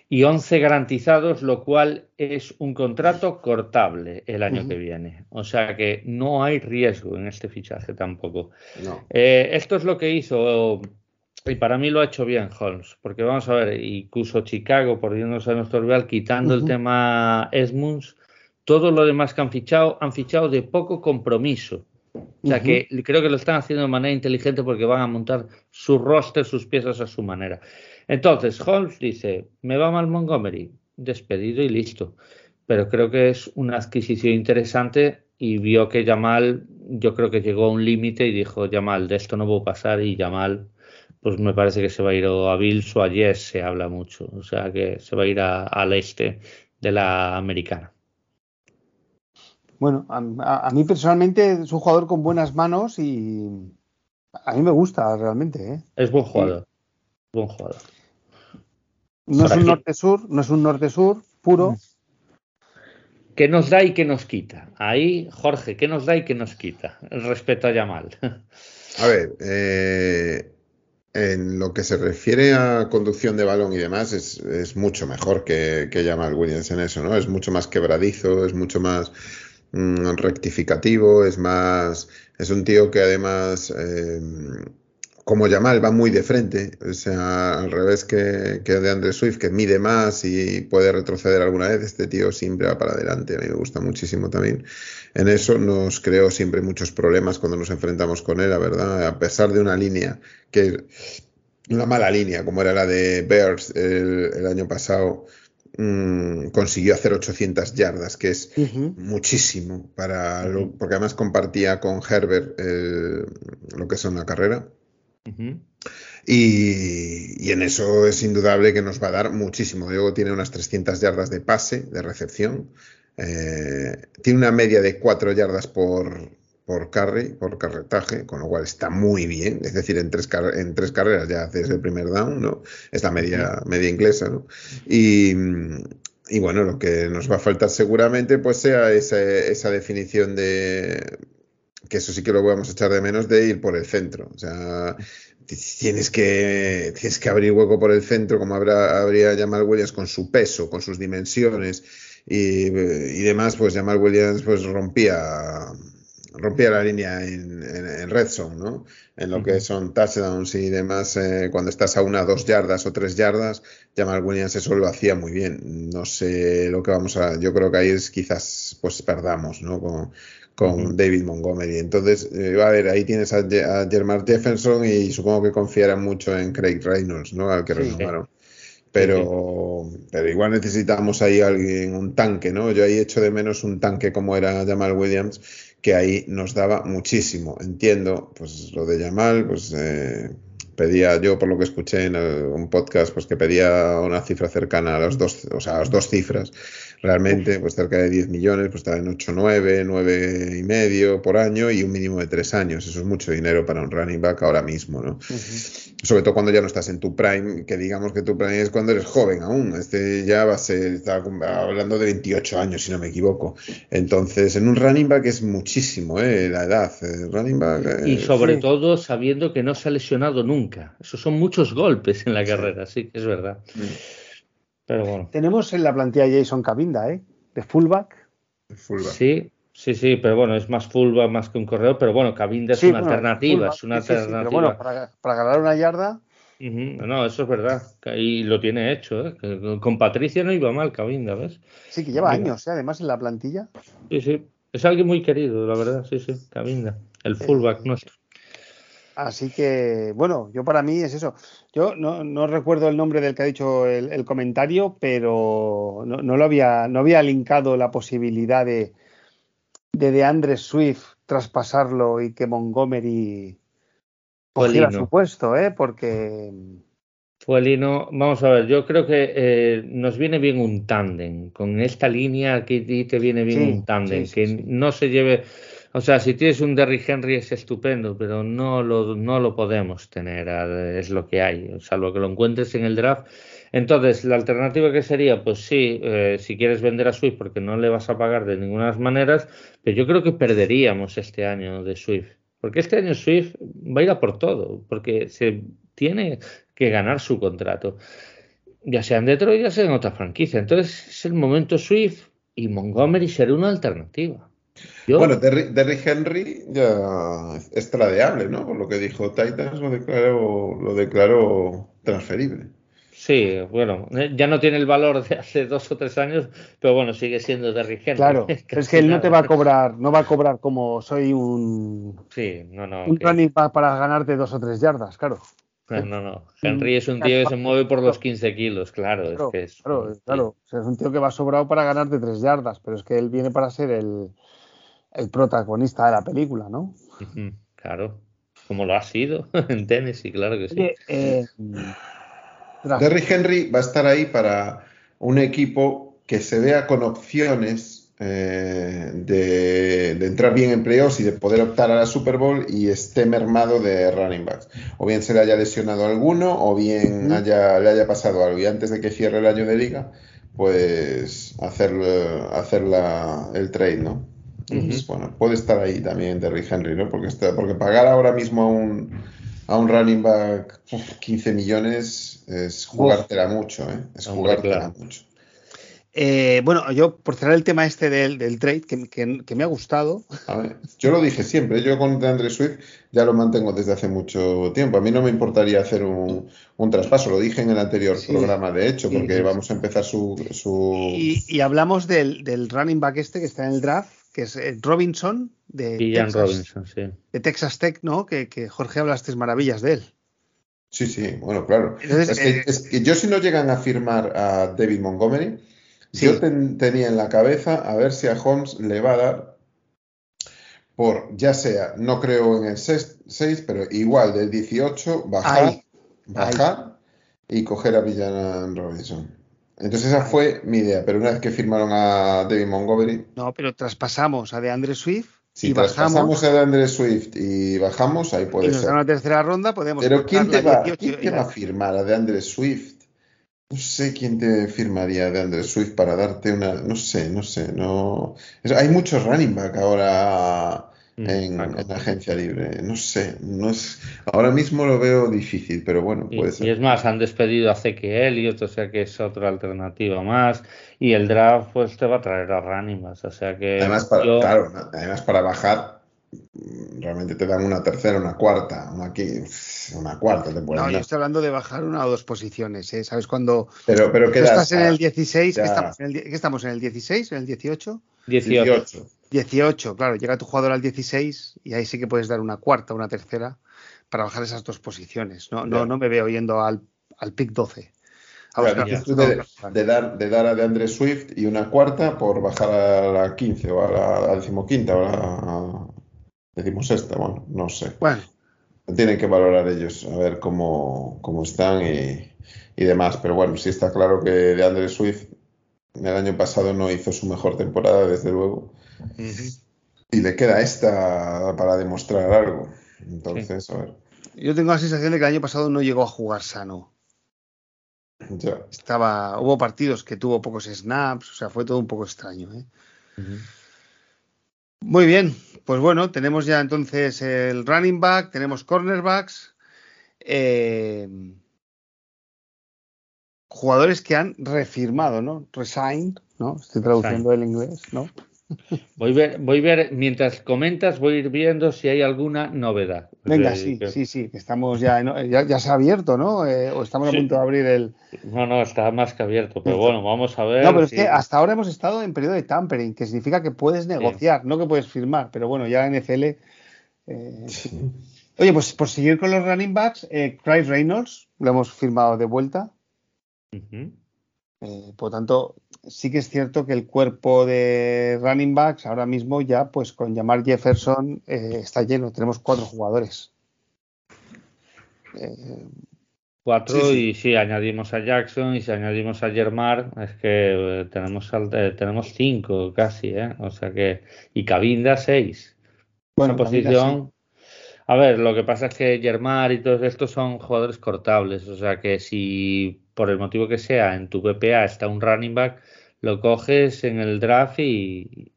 Y 11 garantizados, lo cual es un contrato cortable el año que viene. O sea que no hay riesgo en este fichaje tampoco. Eh, esto es lo que hizo y para mí lo ha hecho bien Holmes, porque vamos a ver, incluso Chicago, por irnos a nuestro rival, quitando el tema Esmunds, todo lo demás que han fichado, han fichado de poco compromiso. O sea que creo que lo están haciendo de manera inteligente porque van a montar su roster, sus piezas a su manera. Entonces, Holmes dice, me va mal Montgomery, despedido y listo. Pero creo que es una adquisición interesante y vio que Yamal, yo creo que llegó a un límite y dijo, Yamal, de esto no puedo pasar y Yamal pues me parece que se va a ir a Bills o a Yes, se habla mucho. O sea que se va a ir al este de la americana. Bueno, a, mí personalmente es un jugador con buenas manos y a mí me gusta realmente. ¿eh? Es buen jugador. Buen jugador. No es un norte-sur, no es un norte-sur puro. Mm. ¿Qué nos da y qué nos quita? Ahí, Jorge, ¿qué nos da y qué nos quita? Respecto a Yamal. A ver, eh, en lo que se refiere a conducción de balón y demás, es, mucho mejor que, que Jamal Williams en eso, ¿no? Es mucho más quebradizo, es mucho más mm, rectificativo, es más. Es un tío que además. Eh, como Yamal va muy de frente, o sea, al revés que, de Andre Swift, que mide más y puede retroceder alguna vez, este tío siempre va para adelante, a mí me gusta muchísimo también. En eso nos creó siempre muchos problemas cuando nos enfrentamos con él, la verdad, a pesar de una línea que, una mala línea, como era la de Bears el, año pasado, mm, consiguió hacer 800 yardas, que es muchísimo para porque además compartía con Herbert lo que es una carrera y, en eso es indudable que nos va a dar muchísimo. Luego tiene unas 300 yardas de pase, de recepción. Eh, tiene una media de 4 yardas por, por carry, por carretaje, con lo cual está muy bien. Es decir, en tres, en tres carreras ya haces el primer down, ¿no? Es la media, media inglesa, ¿no? Y, y, bueno, lo que nos va a faltar seguramente pues sea esa, esa definición de que eso sí que lo vamos a echar de menos de ir por el centro. O sea, tienes que, tienes que abrir hueco por el centro, como habrá, habría Jamal Williams con su peso, con sus dimensiones y, demás, pues Jamal Williams pues rompía rompía la línea en, red zone, ¿no? En lo que son touchdowns y demás, eh, cuando estás a una, dos yardas o tres yardas, Jamal Williams eso lo hacía muy bien. No sé lo que vamos a, yo creo que ahí es quizás pues perdamos, ¿no? Con, con David Montgomery. Entonces, eh, a ver, ahí tienes a, a Jefferson y supongo que confiarán mucho en Craig Reynolds, ¿no? Al que renovaron. Pero, pero igual necesitamos ahí alguien, un tanque, ¿no? Yo ahí echo de menos un tanque como era Jamal Williams, que ahí nos daba muchísimo. Entiendo, pues lo de Jamal, pues eh, pedía yo por lo que escuché en un podcast, pues que pedía una cifra cercana a las dos, o sea, a las dos cifras realmente, pues cerca de 10 millones, pues está en 8, 9, 9 y medio por año y un mínimo de 3 años. Eso es mucho dinero para un running back ahora mismo, ¿no? Sobre todo cuando ya no estás en tu prime, que digamos que tu prime es cuando eres joven aún. Este ya va a ser, está hablando de 28 años, si no me equivoco. Entonces, en un running back es muchísimo, ¿eh? La edad. running back, y sobre todo sabiendo que no se ha lesionado nunca. Esos son muchos golpes en la carrera, sí, que es verdad. Tenemos en la plantilla Jason Cabinda, ¿eh? De fullback. Sí, sí, sí, pero bueno, es más fullback más que un corredor, pero bueno, Cabinda es una alternativa, es una alternativa. pero bueno, para, ganar una yarda. No, eso es verdad. Y lo tiene hecho, ¿eh? Con Patricia no iba mal Cabinda, ¿ves? Sí, que lleva años, ¿eh? además en la plantilla. Sí, sí. Es alguien muy querido, la verdad, sí, sí, Cabinda. El fullback nuestro. Así que, bueno, yo para mí es eso. Yo no, recuerdo el nombre del que ha dicho el, comentario, pero no, lo había, no había linkado la posibilidad de, de, de Andres Swift traspasarlo y que Montgomery cogiera su puesto, ¿eh? Porque. Fuelino, vamos a ver, yo creo que eh, nos viene bien un tándem. Con esta línea que te viene bien un tándem, que no se lleve o sea, si tienes un Derrick Henry es estupendo, pero no lo, no lo podemos tener, es lo que hay, salvo que lo encuentres en el draft. Entonces, la alternativa que sería, pues sí, eh, si quieres vender a Swift porque no le vas a pagar de ninguna manera, pero yo creo que perderíamos este año de Swift. Porque este año Swift va a ir a por todo, porque se tiene que ganar su contrato, ya sea en Detroit, ya sea en otra franquicia. Entonces es el momento Swift y Montgomery será una alternativa. Bueno, Derrick, Henry ya es tradeable, ¿no? Por lo que dijo Titans, lo declaró, lo declaró transferible. Sí, bueno, ya no tiene el valor de hace dos o tres años, pero bueno, sigue siendo Derrick Henry. Claro, es que él no te va a cobrar, no va a cobrar como soy un, sí, no, no, un running para ganarte dos o tres yardas, claro. No, no, no. Henry es un tío que se mueve por los 15 kilos, claro. Claro, es, que es, claro, claro. es un tío que va sobrado para ganarte tres yardas, pero es que él viene para ser el, el protagonista de la película, ¿no? Claro. como lo ha sido en Tennessee, claro que sí. Eh, Derrick Henry va a estar ahí para un equipo que se vea con opciones eh, de, entrar bien en playoffs y de poder optar a la Super Bowl y esté mermado de running backs. O bien se le haya lesionado alguno o bien haya, le haya pasado algo. Y antes de que cierre el año de liga, pues hacer, hacer el trade, ¿no? Bueno, puede estar ahí también Derrick Henry, ¿no? Porque, está, porque pagar ahora mismo a un, a un running back 15 millones es jugártela mucho, ¿eh? Es jugártela mucho. Eh, bueno, yo por cerrar el tema este del, del trade, que, me ha gustado. yo lo dije siempre, yo con Andre Swift ya lo mantengo desde hace mucho tiempo. A mí no me importaría hacer un, traspaso, lo dije en el anterior programa, de hecho, porque vamos a empezar su. Y, hablamos del, running back este que está en el draft, que es eh, Robinson de Texas, Robinson, sí. de Texas Tech, ¿no? Que, Jorge hablaste maravillas de él. Sí, sí, bueno, claro. es, que, eh, es, que, yo si no llegan a firmar a David Montgomery, yo tenía en la cabeza a ver si a Holmes le va a dar por, ya sea, no creo en el 6, pero igual del 18, bajar, bajar y coger a Villana Robinson. Entonces esa fue mi idea, pero una vez que firmaron a David Montgomery... No, pero traspasamos a DeAndre Swift si y traspasamos a DeAndre Swift y bajamos, ahí puede y nos ser. una tercera ronda, podemos... Pero ¿quién te, va, ¿quién te va a firmar a DeAndre Swift? No sé quién te firmaría de Andrés Swift para darte una. No sé, no sé. no Hay muchos running back ahora mm, en, la agencia libre. No sé. no es Ahora mismo lo veo difícil, pero bueno, puede y, ser. Y es más, han despedido a Zeke Elliott, o sea que es otra alternativa más. Y el draft, pues te va a traer a backs. O sea que. Además, para, claro, además para bajar realmente te dan una tercera, una cuarta, una, una cuarta te No, yo estoy hablando de bajar una o dos posiciones, ¿eh? ¿Sabes cuando pero, pero estás en el 16? ¿qué estamos, en el, ¿Qué estamos en el 16? ¿En el 18? 18. 18, claro, llega tu jugador al 16 y ahí sí que puedes dar una cuarta, una tercera para bajar esas dos posiciones. No, no, no me veo yendo al, al pick 12. de, dar, de dar a DeAndre Swift y una cuarta por bajar a la 15 o a la, decimoquinta o a la, Decimos esta, bueno, no sé. Bueno. Tienen que valorar ellos, a ver cómo, cómo están y, demás. Pero bueno, sí está claro que de Andre Swift el año pasado no hizo su mejor temporada, desde luego. Y le queda esta para demostrar algo. Entonces, a ver. Yo tengo la sensación de que el año pasado no llegó a jugar sano. Ya. Estaba, hubo partidos que tuvo pocos snaps, o sea, fue todo un poco extraño. ¿eh? Muy bien, pues bueno, tenemos ya entonces el running back, tenemos cornerbacks, eh, jugadores que han refirmado, ¿no? Resigned, ¿no? Estoy traduciendo el inglés, ¿no? Voy a ver, voy a ver, mientras comentas, voy a ir viendo si hay alguna novedad. Venga, sí, sí, sí, estamos ya, ya, se ha abierto, ¿no? Eh, o estamos a punto de abrir el. No, no, está más que abierto, pero bueno, vamos a ver. No, pero es que hasta ahora hemos estado en periodo de tampering, que significa que puedes negociar, no que puedes firmar, pero bueno, ya en NFL. Eh, Oye, pues por seguir con los running backs, eh, Craig Reynolds lo hemos firmado de vuelta. Eh, por tanto, sí que es cierto que el cuerpo de running backs ahora mismo ya, pues con llamar Jefferson eh, está lleno. Tenemos cuatro jugadores. Eh, cuatro y si añadimos a Jackson y si añadimos a Germar es que tenemos tenemos cinco casi, O sea que y Cabinda seis. Bueno, posición. A ver, lo que pasa es que Germar y todos estos son jugadores cortables, o sea que si por el motivo que sea, en tu PPA está un running back, lo coges en el draft y,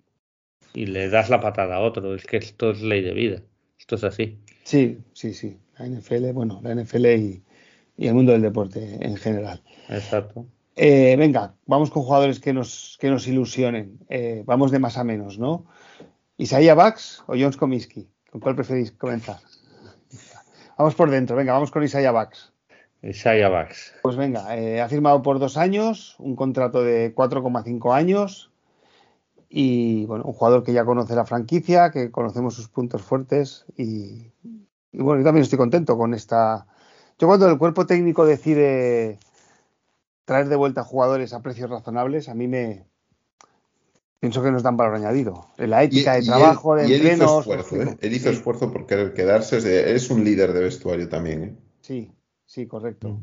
y le das la patada a otro. Es que esto es ley de vida. Esto es así. Sí, sí, sí. La NFL, bueno, la NFL y, el mundo del deporte en general. Exacto. Eh, venga, vamos con jugadores que nos, que nos ilusionen. Eh, vamos de más a menos, ¿no? Isaiah Bax o Jones Comiskey. ¿Con cuál preferís comenzar? Vamos por dentro, venga, vamos con Isaiah Bax. Isaiah Bax. Pues venga, eh, ha firmado por dos años, un contrato de 4,5 años y bueno, un jugador que ya conoce la franquicia, que conocemos sus puntos fuertes y, bueno, yo también estoy contento con esta. Yo cuando el cuerpo técnico decide traer de vuelta jugadores a precios razonables, a mí me, pienso que nos dan valor añadido. En la ética de trabajo, de entrenos. Él hizo esfuerzo, ¿eh? Él hizo esfuerzo por querer quedarse. Es un líder de vestuario también. ¿eh? Sí, sí, correcto.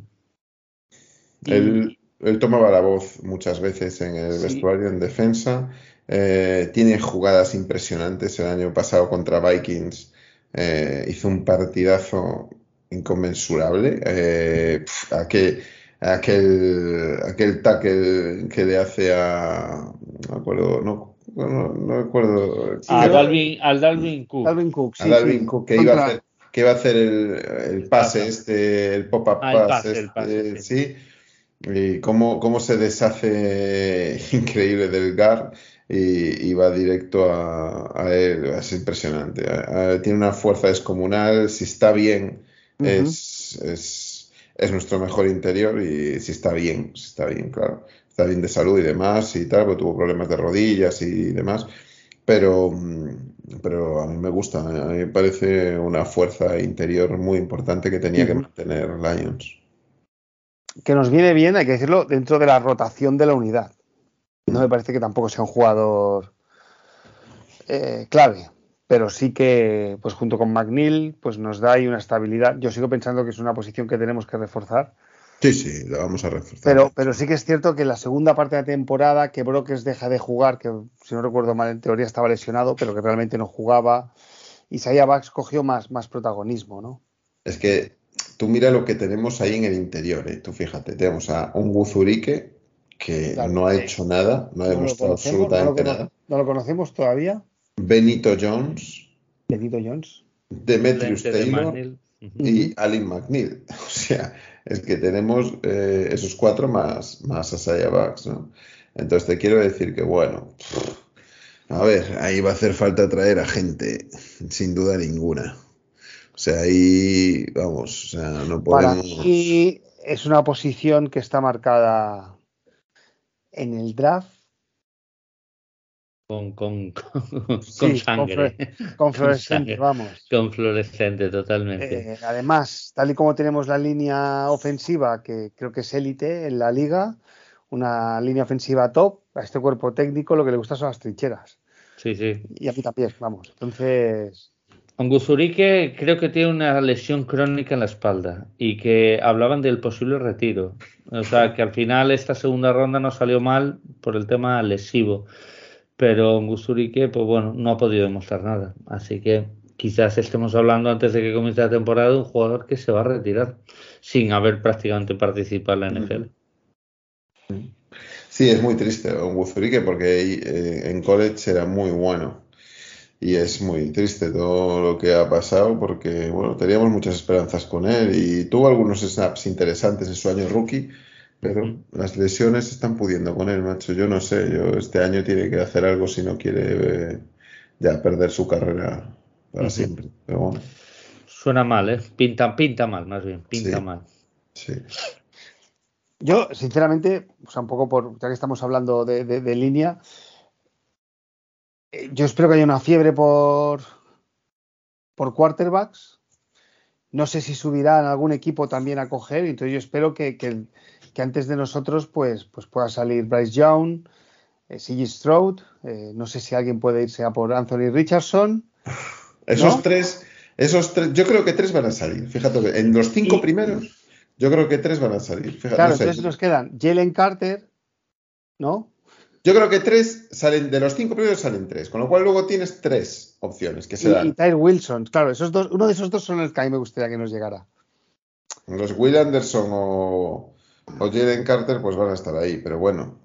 Mm. Él, tomaba la voz muchas veces en el vestuario, en defensa. Eh, tiene jugadas impresionantes. El año pasado contra Vikings eh, hizo un partidazo inconmensurable. Eh, aquel, aquel, aquel tackle que le hace a. No acuerdo, no, no, no recuerdo. A Dalvin, al Dalvin Cook. Dalvin Cook, sí, a Dalvin Cook, que iba a hacer que iba a hacer el, el pase este, el pop-up ah, pass, este, sí. Y cómo, cómo, se deshace increíble del GAR y, va directo a, él. Es impresionante. tiene una fuerza descomunal. Si está bien, es, es, es, nuestro mejor interior. Y si está bien, si está bien, claro. Está bien de salud y demás y tal, porque tuvo problemas de rodillas y demás. Pero, pero a mí me gusta. A mí me parece una fuerza interior muy importante que tenía que mantener Lions. Que nos viene bien, hay que decirlo, dentro de la rotación de la unidad no me parece que tampoco sea un jugador eh, clave, pero sí que, pues junto con McNeil, pues nos da ahí una estabilidad. Yo sigo pensando que es una posición que tenemos que reforzar. Sí, sí, la vamos a reforzar. Pero, pero sí que es cierto que en la segunda parte de la temporada, que Brokers deja de jugar, que si no recuerdo mal, en teoría estaba lesionado, pero que realmente no jugaba, Isaiah Bax cogió más, más protagonismo, ¿no? Es que tú mira lo que tenemos ahí en el interior, ¿eh? tú fíjate, tenemos a un Guzurique que no ha hecho nada, no ha demostrado absolutamente nada. ¿No lo conocemos todavía? Benito Jones. Benito Jones. Demetrius Taylor y Alin McNeil. O sea, es que tenemos eh, esos cuatro más, más Asaya Bucks, ¿no? Entonces te quiero decir que, bueno, a ver, ahí va a hacer falta traer a gente, sin duda ninguna. O sea, ahí, vamos, o sea, no podemos... Y es una posición que está marcada en el draft. Con, con, con, sangre. Con, fluorescente, vamos. Con fluorescente, totalmente. Eh, además, tal y como tenemos la línea ofensiva, que creo que es élite en la liga, una línea ofensiva top, a este cuerpo técnico lo que le gusta son las trincheras. Sí, sí. Y a pitapiés, vamos. Entonces. Anguzurique creo que tiene una lesión crónica en la espalda y que hablaban del posible retiro. O sea, que al final esta segunda ronda no salió mal por el tema lesivo. Pero Anguzurique, pues bueno, no ha podido demostrar nada. Así que quizás estemos hablando antes de que comience la temporada de un jugador que se va a retirar sin haber prácticamente participado en la NFL. Sí, es muy triste Anguzurique porque eh, en college era muy bueno y es muy triste todo lo que ha pasado porque bueno teníamos muchas esperanzas con él y tuvo algunos snaps interesantes en su año rookie pero las lesiones están pudiendo con él macho. Yo no sé yo este año tiene que hacer algo si no quiere eh, ya perder su carrera para siempre pero bueno. Suena mal eh pinta pinta mal más bien pinta mal. sí. Yo sinceramente o sea un poco por ya que estamos hablando de, de línea yo espero que haya una fiebre por, por quarterbacks. No sé si subirán algún equipo también a coger. Entonces yo espero que, que, antes de nosotros pues, pues pueda salir Bryce Young, eh, C.G. Stroud. Eh, no sé si alguien puede irse a por Anthony Richardson. Esos tres, esos tres, yo creo que tres van a salir. Fíjate, en los cinco primeros, yo creo que tres van a salir. claro, entonces nos quedan Jalen Carter, ¿no? Yo creo que tres salen, de los cinco primeros salen tres, con lo cual luego tienes tres opciones que se dan. Y Tyre Wilson, claro, esos dos, uno de esos dos son el que a mí me gustaría que nos llegara. Los Will Anderson o, o Jalen Carter, pues van a estar ahí, pero bueno.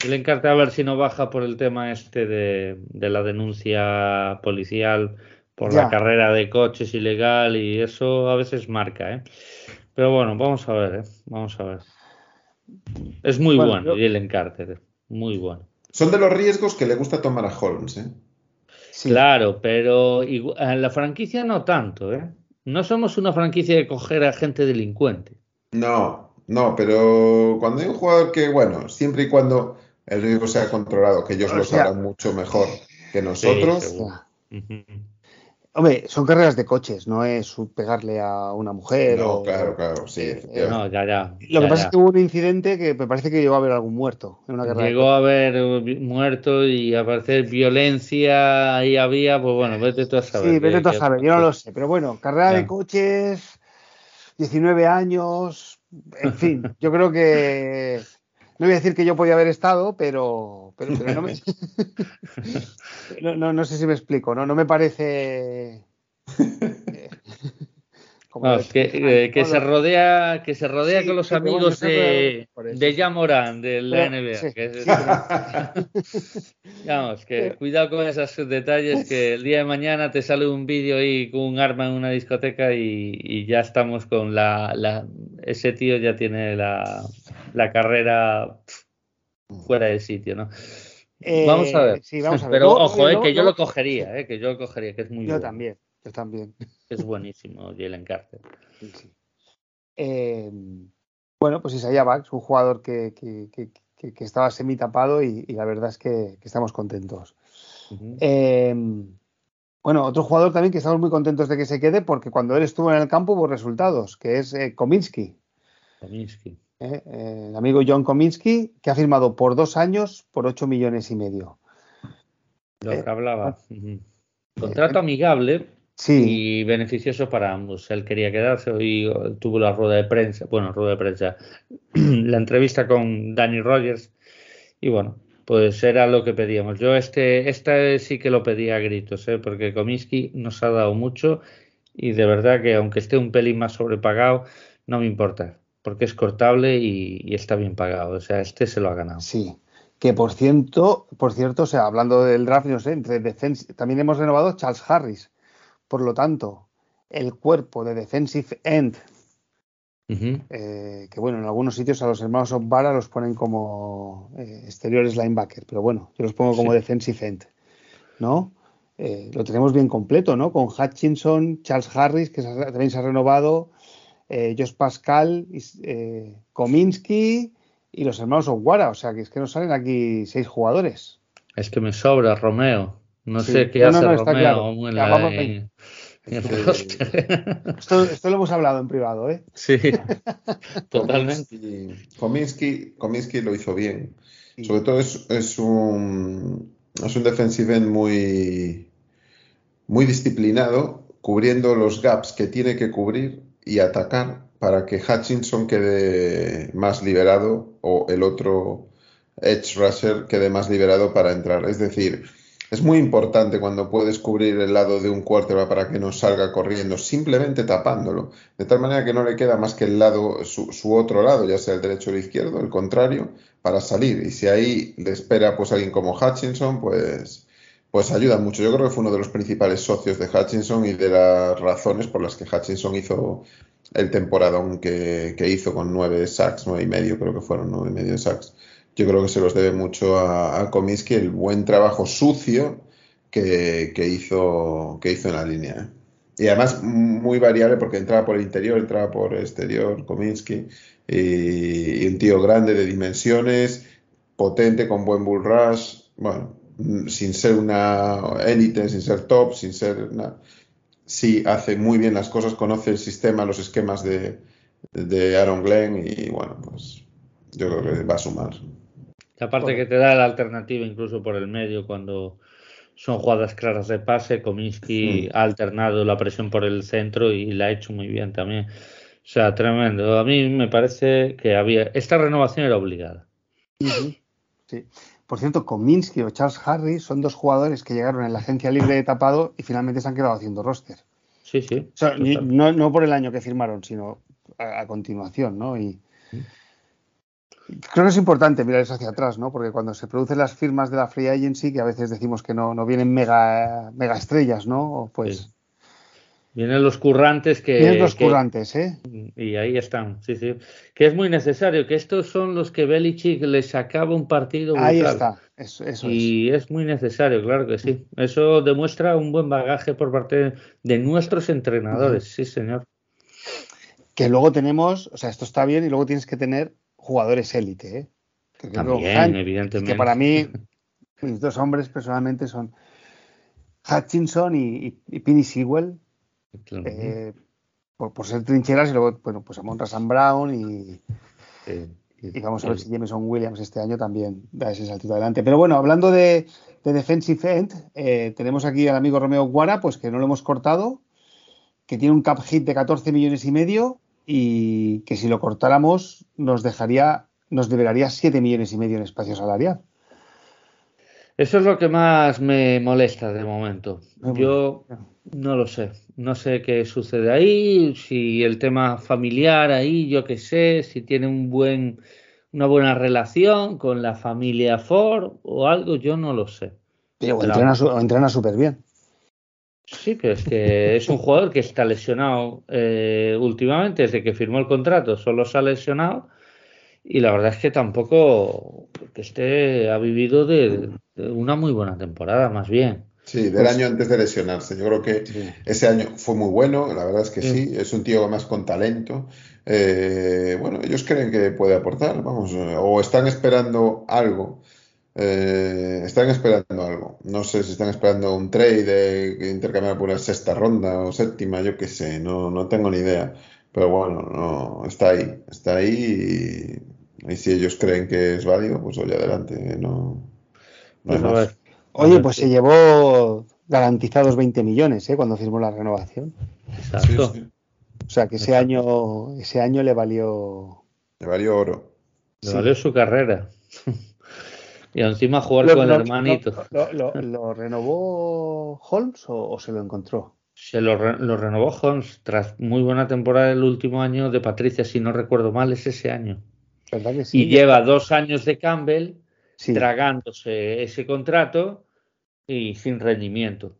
Jalen Carter a ver si no baja por el tema este de, la denuncia policial por la carrera de coches ilegal y eso a veces marca, ¿eh? Pero bueno, vamos a ver, ¿eh? Vamos a ver. Es muy bueno, Jalen Carter, muy bueno. Son de los riesgos que le gusta tomar a Holmes, ¿eh? Claro, pero en la franquicia no tanto, ¿eh? No somos una franquicia de coger a gente delincuente. No, no, pero cuando hay un jugador que, bueno, siempre y cuando el riesgo sea controlado, que ellos lo sabrán mucho mejor que nosotros. Hombre, son carreras de coches, no es pegarle a una mujer. No, claro, claro, sí. Eh, no, ya, ya. Lo que pasa es que hubo un incidente que me parece que llegó a haber algún muerto en una carrera. Llegó a haber muerto y a parecer violencia ahí había, pues bueno, vete tú a saber. Sí, vete tú a saber, yo no lo sé. Pero bueno, carrera de coches, 19 años, en fin, yo creo que no voy a decir que yo podía haber estado, pero, pero, no, me, no, no, sé si me explico, ¿no? No me parece. Que, que, se rodea, que se rodea con los amigos de, de Jamoran, de la NBA. Vamos, que cuidado con esos detalles, que el día de mañana te sale un vídeo ahí con un arma en una discoteca y, ya estamos con la, la, Ese tío ya tiene la, la carrera fuera de sitio, ¿no? Eh, vamos a ver. Pero ojo, eh, que yo lo cogería, eh, que yo lo cogería, que es muy Yo también. Yo también. Es buenísimo Jalen Carter. Em, bueno, pues Isaiah Bax, un jugador que, estaba semi tapado y, la verdad es que, estamos contentos. Em, bueno, otro jugador también que estamos muy contentos de que se quede porque cuando él estuvo en el campo hubo resultados, que es eh, Kominsky. Kominsky. Eh, el amigo John Kominsky, que ha firmado por dos años por ocho millones y medio. Lo que hablaba. Ah. Contrato amigable, y beneficioso para ambos. Él quería quedarse, hoy tuvo la rueda de prensa, bueno, rueda de prensa, la entrevista con Danny Rogers y bueno, pues era lo que pedíamos. Yo este, esta sí que lo pedía a gritos, ¿eh? porque Comiskey nos ha dado mucho y de verdad que aunque esté un pelín más sobrepagado, no me importa, porque es cortable y, está bien pagado. O sea, este se lo ha ganado. Sí. Que por cierto, por cierto, o sea, hablando del draft, no sé, entre también hemos renovado Charles Harris por lo tanto, el cuerpo de defensive end, eh, que bueno, en algunos sitios a los hermanos Obara los ponen como eh, exteriores linebacker, pero bueno, yo los pongo como defensive end, ¿no? Eh, lo tenemos bien completo, ¿no? Con Hutchinson, Charles Harris, que también se ha renovado, Josh Pascal, Kominsky y los hermanos Oguara, o sea que es que nos salen aquí seis jugadores. Es que me sobra Romeo. No sé qué hace Romeo esto, esto, lo hemos hablado en privado, ¿eh? Sí, totalmente. Kominsky, lo hizo bien. Sobre todo es, es, un, es un defensive end muy, muy disciplinado, cubriendo los gaps que tiene que cubrir y atacar para que Hutchinson quede más liberado o el otro edge rusher quede más liberado para entrar. Es decir, es muy importante cuando puedes cubrir el lado de un quarterback para que no salga corriendo, simplemente tapándolo, de tal manera que no le queda más que el lado, su, otro lado, ya sea el derecho o el izquierdo, el contrario, para salir. Y si ahí le espera pues alguien como Hutchinson, pues, pues ayuda mucho. Yo creo que fue uno de los principales socios de Hutchinson y de las razones por las que Hutchinson hizo el temporadón que, que hizo con nueve sacks, nueve y medio, creo que fueron nueve y medio sacks yo creo que se los debe mucho a, a el buen trabajo sucio que, hizo, que hizo en la línea. ¿eh? Y además muy variable porque entraba por el interior, entraba por el exterior, Kominsky, y, un tío grande de dimensiones, potente, con buen bull rush, bueno, sin ser una élite, sin ser top, sin ser una... Sí, hace muy bien las cosas, conoce el sistema, los esquemas de, de Aaron Glenn y bueno, pues yo creo que va a sumar. Aparte que te da la alternativa incluso por el medio cuando son jugadas claras de pase. Kominsky ha alternado la presión por el centro y la ha hecho muy bien también. O sea, tremendo. A mí me parece que había. Esta renovación era obligada. Sí. Por cierto, Kominsky o Charles Harris son dos jugadores que llegaron en la agencia libre de tapado y finalmente se han quedado haciendo roster. Sí, sí. no, no, por el año que firmaron, sino a, continuación, ¿no? Y, Creo que es importante mirar eso hacia atrás, ¿no? Porque cuando se producen las firmas de la Free Agency, que a veces decimos que no, no vienen mega, mega estrellas, ¿no? Pues. Vienen los currantes que. Vienen los currantes, ¿eh? Y ahí están, sí, sí. Que es muy necesario, que estos son los que Belichick les acaba un partido. Ahí está, eso, eso y es. muy necesario, claro que sí. Eso demuestra un buen bagaje por parte de nuestros entrenadores, sí, señor. Que luego tenemos, o sea, esto está bien y luego tienes que tener jugadores élite. ¿eh? También, evidentemente. Que para mí, mis dos hombres personalmente son Hutchinson y, y, Sewell. Eh, por, ser trincheras y luego, bueno, pues a Montrasan Brown y, y vamos a ver si Jameson Williams este año también da ese saltito adelante. Pero bueno, hablando de, defensive end, eh, tenemos aquí al amigo Romeo Guara, pues que no lo hemos cortado, que tiene un cap hit de 14 millones y medio y que si lo cortáramos nos dejaría, nos liberaría 7 millones y medio en espacio salarial. Eso es lo que más me molesta de momento. Yo no lo sé. No sé qué sucede ahí, si el tema familiar ahí, yo qué sé, si tiene un buen, una buena relación con la familia Ford o algo, yo no lo sé. Pero entrena, súper bien. Sí, pero es que es un jugador que está lesionado eh, últimamente, desde que firmó el contrato, solo se ha lesionado y la verdad es que tampoco que este ha vivido de, una muy buena temporada, más bien. Sí, del pues año antes de lesionarse. Yo creo que ese año fue muy bueno, la verdad es que sí, es un tío más con talento. Eh, bueno, ellos creen que puede aportar, vamos, o están esperando algo. Eh, están esperando algo. No sé si están esperando un trade de intercambiar por una sexta ronda o séptima, yo qué sé, no, no tengo ni idea. Pero bueno, no, está ahí, está ahí y, si ellos creen que es válido, pues oye, adelante, no, pues Oye, pues se llevó garantizados 20 millones ¿eh? cuando firmó la renovación. Exacto. O sea que ese año, ese año le valió. Le valió oro. Le valió su carrera. Y encima jugar con el hermanito. Lo, renovó Holmes o, se lo encontró? Se lo, renovó Holmes tras muy buena temporada el último año de Patricia, si no recuerdo mal, es ese año. Y lleva dos años de Campbell tragándose ese contrato y sin rendimiento.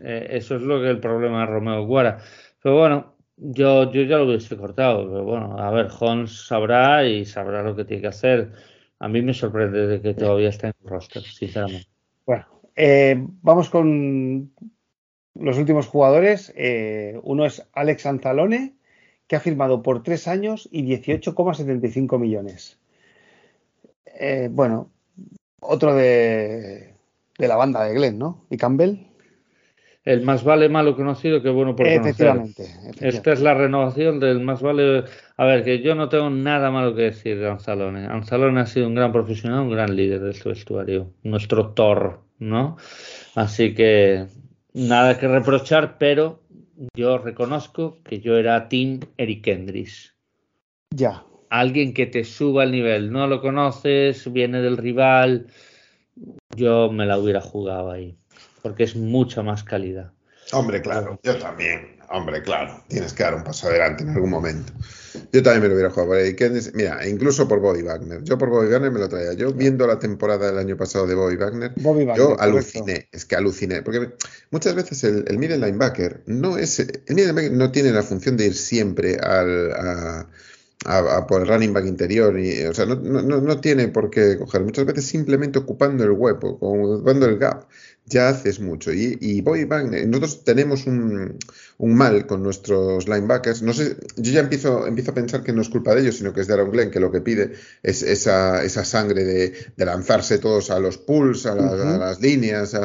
Eh, eso es lo que el problema de Romeo Guara. Pero bueno, yo, yo ya lo hubiese cortado. Pero bueno, a ver, Holmes sabrá y sabrá lo que tiene que hacer. A mí me sorprende de que todavía está en roster, sinceramente. Bueno, eh, vamos con los últimos jugadores. Eh, uno es Alex Anzalone, que ha firmado por tres años y 18,75 millones. Eh, bueno, otro de, la banda de Glenn, ¿no? Y Campbell. El más vale malo conocido que bueno por efectivamente, Esta es la renovación del más vale. A ver, que yo no tengo nada malo que decir de Anzalone. Anzalone ha sido un gran profesional, un gran líder de este vestuario. Nuestro Thor, ¿no? Así que nada que reprochar, pero yo reconozco que yo era Team Eric Hendricks. Ya, alguien que te suba el nivel. No lo conoces, viene del rival. Yo me la hubiera jugado ahí, porque es mucha más calidad. Hombre, claro, yo también. Hombre, claro, tienes que dar un paso adelante en algún momento. Yo también me lo hubiera jugado. Mira, incluso por Bobby Wagner. Yo por Bobby Wagner me lo traía. Yo viendo la temporada del año pasado de Bobby Wagner, yo aluciné. Es que aluciné. Porque muchas veces el, el middle linebacker no es. El middle linebacker no tiene la función de ir siempre al. A, por el running back interior. Y, o sea, no, no, no, tiene por qué coger. Muchas veces simplemente ocupando el hueco, ocupando el gap, ya haces mucho. Y, y Bobby Wagner, nosotros tenemos un, un, mal con nuestros linebackers. No sé, yo ya empiezo, empiezo a pensar que no es culpa de ellos, sino que es de Aaron Glenn, que lo que pide es esa, esa sangre de, de lanzarse todos a los pools, a, las líneas,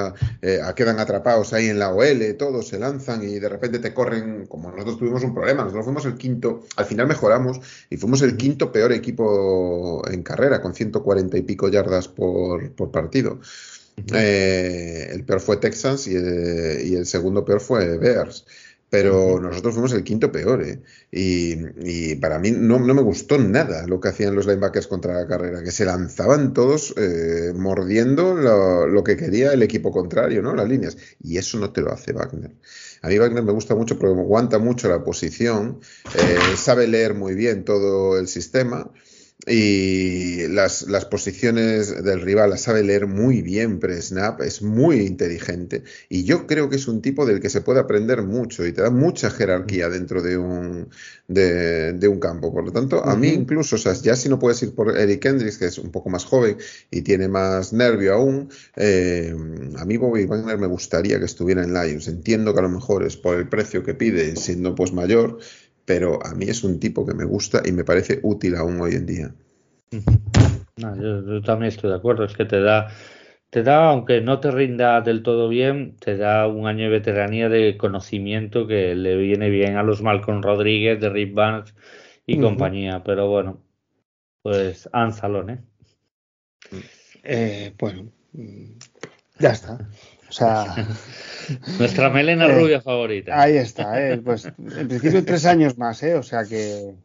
eh, a, quedan atrapados ahí en la OL, todos se lanzan y de repente te corren, como nosotros tuvimos un problema, nosotros fuimos el quinto, al final mejoramos y fuimos el quinto peor equipo en carrera, con 140 y pico yardas por, por partido. Eh, el peor fue Texans y, el segundo peor fue Bears. Pero nosotros fuimos el quinto peor, ¿eh? y, para mí no, me gustó nada lo que hacían los linebackers contra la carrera, que se lanzaban todos eh, mordiendo lo, que quería el equipo contrario, ¿no? Las líneas. Y eso no te lo hace Wagner. A mí Wagner me gusta mucho porque aguanta mucho la posición, sabe leer muy bien todo el sistema y las, las, posiciones del rival las sabe leer muy bien pre-snap, es muy inteligente y yo creo que es un tipo del que se puede aprender mucho y te da mucha jerarquía dentro de un, de, un campo. Por lo tanto, a mí incluso, o sea, ya si no puedes ir por Eric Hendricks, que es un poco más joven y tiene más nervio aún, eh, a mí Bobby Wagner me gustaría que estuviera en Lions. Entiendo que a lo mejor es por el precio que pide, siendo pues mayor, pero a mí es un tipo que me gusta y me parece útil aún hoy en día. yo, también estoy de acuerdo, es que te da, te da, aunque no te rinda del todo bien, te da un año de veteranía de conocimiento que le viene bien a los Malcolm Rodríguez, de Rick Barnes y compañía. Pero bueno, pues Anzalón, ¿eh? ¿eh? Bueno, ya está. O sea. Nuestra melena eh, rubia favorita. Ahí está, ¿eh? Pues en principio tres años más, ¿eh? O sea que.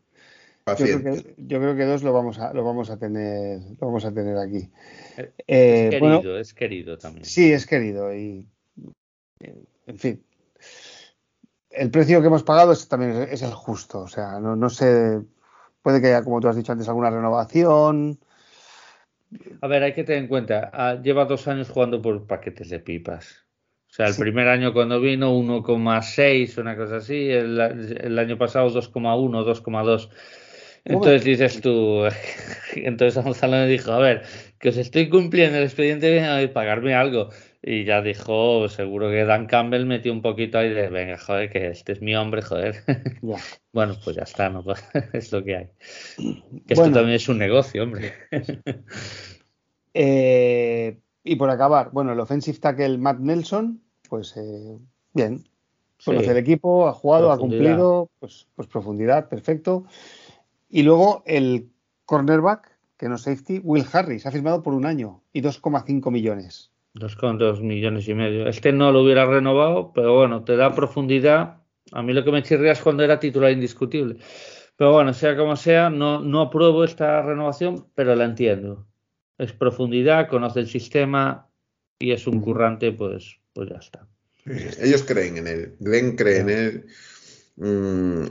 Yo creo que, yo creo que, dos lo vamos a, lo vamos a tener, lo vamos a tener aquí. es eh, querido, es querido también. Sí, es querido y en fin. El precio que hemos pagado es, también es, el justo, o sea, no, no sé, puede que haya, como tú has dicho antes, alguna renovación, a ver, hay que tener en cuenta, ah, lleva dos años jugando por paquetes de pipas. O sea, el primer año cuando vino 1,6, una cosa así, el, año pasado 2,1, 2,2. Entonces dices tú, entonces Gonzalo me dijo, a ver, que os estoy cumpliendo el expediente, a pagarme algo. Y ya dijo, seguro que Dan Campbell metió un poquito ahí de, venga, joder, que este es mi hombre, joder. bueno, pues ya está, ¿no? es lo que hay. Que esto también es un negocio, hombre. Eh, y por acabar, bueno, el offensive tackle Matt Nelson, pues eh, bien. Conoce el equipo, ha jugado, ha cumplido, pues, pues profundidad, perfecto. Y luego el cornerback, que no safety, Will Harris, ha firmado por un año y 2,5 millones. 2,2 millones y medio. Este no lo hubiera renovado, pero bueno, te da profundidad. A mí lo que me chirría es cuando era titular indiscutible. Pero bueno, sea como sea, no, no apruebo esta renovación, pero la entiendo. Es profundidad, conoce el sistema y es un currante, pues, pues ya está. Ellos creen en él. Glenn cree en él. Mm,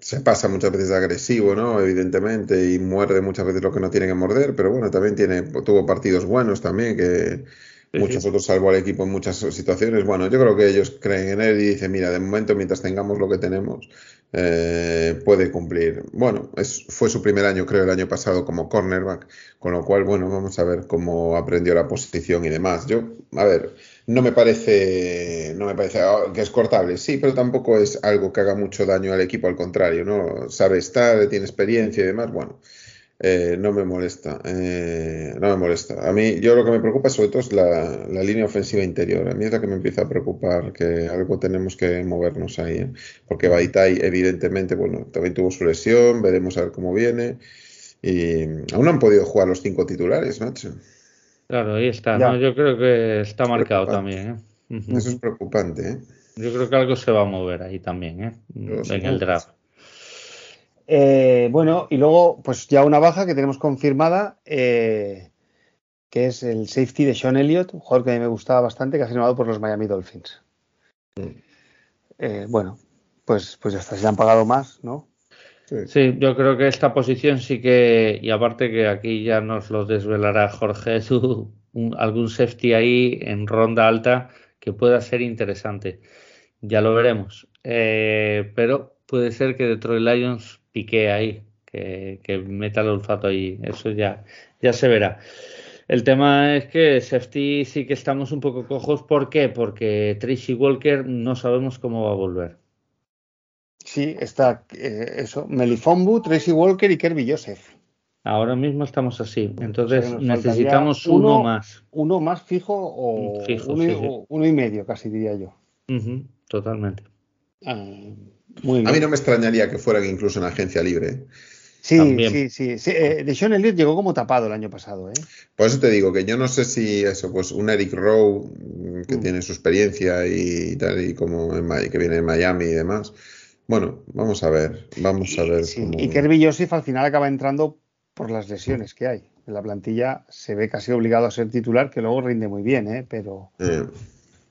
se pasa muchas veces agresivo, ¿no? Evidentemente, y muerde muchas veces lo que no tiene que morder, pero bueno, también tiene, tuvo partidos buenos también, que muchos otros salvó al equipo en muchas situaciones. Bueno, yo creo que ellos creen en él y dicen, mira, de momento, mientras tengamos lo que tenemos, eh, puede cumplir. Bueno, es, fue su primer año, creo, el año pasado como cornerback, con lo cual, bueno, vamos a ver cómo aprendió la posición y demás. Yo, a ver, no me parece, no me parece ah, que es cortable, sí, pero tampoco es algo que haga mucho daño al equipo, al contrario, ¿no? Sabe estar, tiene experiencia y demás, bueno. Eh, no me molesta. Eh, no me molesta. A mí, yo lo que me preocupa sobre todo es la, línea ofensiva interior. A mí es la que me empieza a preocupar, que algo tenemos que movernos ahí. ¿eh? Porque Baitai, evidentemente, bueno, también tuvo su lesión, veremos a ver cómo viene. Y aún no han podido jugar los cinco titulares, Nacho. Claro, ahí está. Yo creo que está marcado también. Eso es preocupante. Yo creo que algo se va a mover ahí también, en el draft. Eh, bueno, y luego, pues ya una baja que tenemos confirmada, eh, que es el safety de Sean Elliott, un jugador que a mí me gustaba bastante, que ha firmado por los Miami Dolphins. Eh, bueno, pues, pues ya está, se han pagado más, ¿no? Sí. yo creo que esta posición sí que, y aparte que aquí ya nos lo desvelará Jorge, algún safety ahí en ronda alta que pueda ser interesante. Ya lo veremos. pero puede ser que Detroit Lions pique ahí, que, meta el olfato ahí. Eso ya, ya se verá. El tema es que safety sí que estamos un poco cojos. ¿Por qué? Porque Tracy Walker no sabemos cómo va a volver. Sí, está eh, eso. Melifombu, Tracy Walker y Kirby Joseph. Ahora mismo estamos así. Entonces necesitamos uno, más. Uno más fijo o uno, y medio, casi diría yo. totalmente. A mí no me extrañaría que fueran incluso en agencia libre. Sí, sí, sí, sí. Eh, de Sean Elliott llegó como tapado el año pasado. ¿eh? Por eso te digo que yo no sé si eso, pues un Eric Rowe mm, que mm. tiene su experiencia y tal, y como que viene de Miami y demás. Bueno, vamos a ver, vamos a ver. Y Kirby Joseph al final acaba entrando por las lesiones que hay. En la plantilla se ve casi obligado a ser titular, que luego rinde muy bien, ¿eh? pero, eh.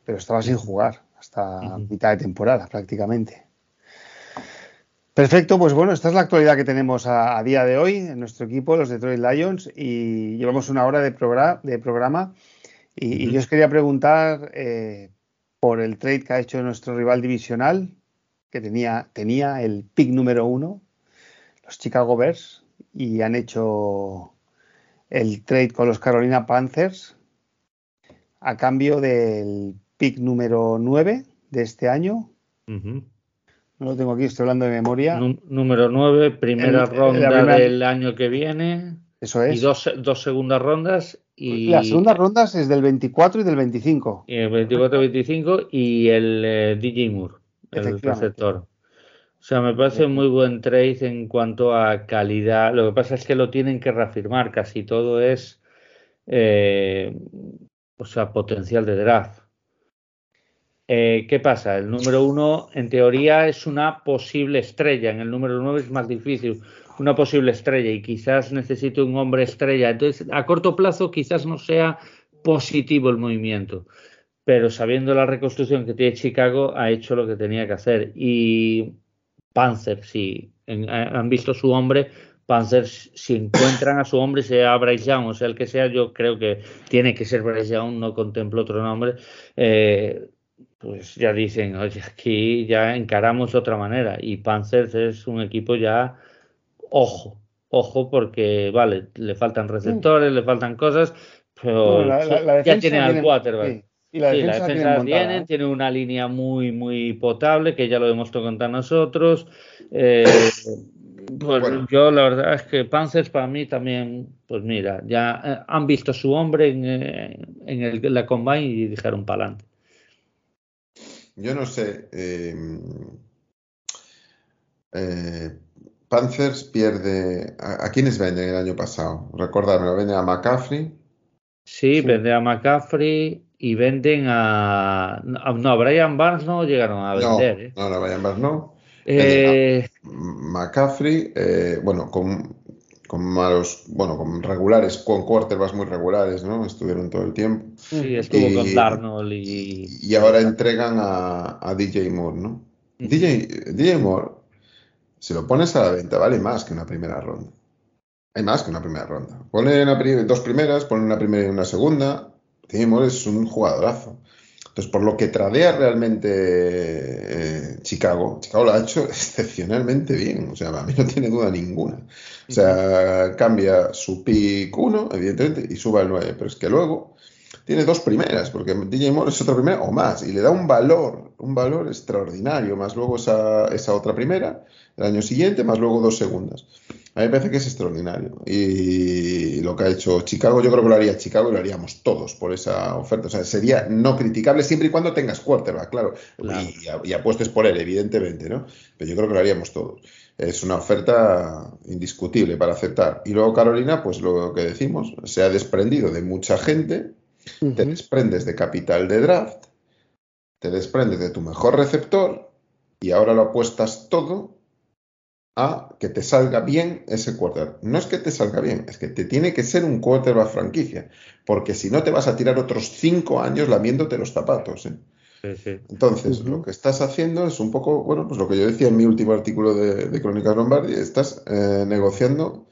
pero estaba sin jugar hasta mitad de temporada prácticamente. Perfecto, pues bueno, esta es la actualidad que tenemos a, día de hoy en nuestro equipo, los Detroit Lions, y llevamos una hora de, programa. Y, yo os quería preguntar eh, por el trade que ha hecho nuestro rival divisional, que tenía, tenía el pick número uno, los Chicago Bears, y han hecho el trade con los Carolina Panthers a cambio del pick número 9 de este año. No lo tengo aquí, estoy hablando de memoria. número 9, primera ronda del año que viene. Eso es. Y dos, dos segundas rondas Y Las segundas rondas es del 24 y del 25. Y el 24-25 y el eh, DJ Moore, el receptor. O sea, me parece muy buen trade en cuanto a calidad. Lo que pasa es que lo tienen que reafirmar. Casi todo es, eh, o sea, potencial de draft. Eh, ¿Qué pasa? El número uno, en teoría, es una posible estrella. En el número nueve es más difícil una posible estrella y quizás necesite un hombre estrella. Entonces, a corto plazo quizás no sea positivo el movimiento, pero sabiendo la reconstrucción que tiene Chicago, ha hecho lo que tenía que hacer. Y Panzer, si han visto su hombre, Panzer, si encuentran a su hombre, sea Bryce Young o sea el que sea, yo creo que tiene que ser Bryce Young, no contemplo otro nombre. Eh, pues ya dicen, oye, aquí ya encaramos de otra manera. Y Panzer es un equipo ya ojo, ojo, porque vale, le faltan receptores, le faltan cosas, pero ya tiene al quarterback. Y la defensa, tiene, tiene, una línea muy, muy potable, que ya lo hemos contar nosotros. Eh, pues yo la verdad es que Panzers para mí también, pues mira, ya eh, han visto su hombre en, eh, en, el, la combine y dijeron para adelante. Yo no sé. Panthers pierde. ¿A, quiénes venden el año pasado? Recordadme, venden a McCaffrey. Sí, venden a McCaffrey y venden a. No, a Brian Barnes no llegaron a vender. ¿eh? No, no, Brian Barnes no. Eh... McCaffrey, eh, bueno, con, con, malos, bueno, con regulares, con quarterbacks muy regulares, ¿no? Estuvieron todo el tiempo. Sí, estuvo con Darnold y. Y ahora entregan a, a DJ Moore, ¿no? DJ, DJ Moore si lo pones a la venta, vale más que una primera ronda. Hay más que una primera ronda. Pone dos primeras, pone una primera y una segunda. Timor es un jugadorazo. Entonces, por lo que tradea realmente eh, Chicago, Chicago lo ha hecho excepcionalmente bien. O sea, a mí no tiene duda ninguna. O sea, cambia su pick 1, evidentemente, y sube al 9. Pero es que luego tiene dos primeras, porque DJ Moore es otra primera o más, y le da un valor, un valor extraordinario, más luego esa, esa otra primera, el año siguiente, más luego dos segundas. A mí me parece que es extraordinario. Y lo que ha hecho Chicago, yo creo que lo haría Chicago y lo haríamos todos por esa oferta. O sea, sería no criticable siempre y cuando tengas quarterback, claro. Y, apuestes por él, evidentemente, ¿no? Pero yo creo que lo haríamos todos. Es una oferta indiscutible para aceptar. Y luego Carolina, pues lo que decimos, se ha desprendido de mucha gente, te desprendes de capital de draft, te desprendes de tu mejor receptor y ahora lo apuestas todo a que te salga bien ese quarterback. No es que te salga bien, es que te tiene que ser un quarterback franquicia, porque si no te vas a tirar otros cinco años lamiéndote los zapatos. ¿eh? Entonces, lo que estás haciendo es un poco, bueno, pues lo que yo decía en mi último artículo de, Crónicas Lombardi, estás eh, negociando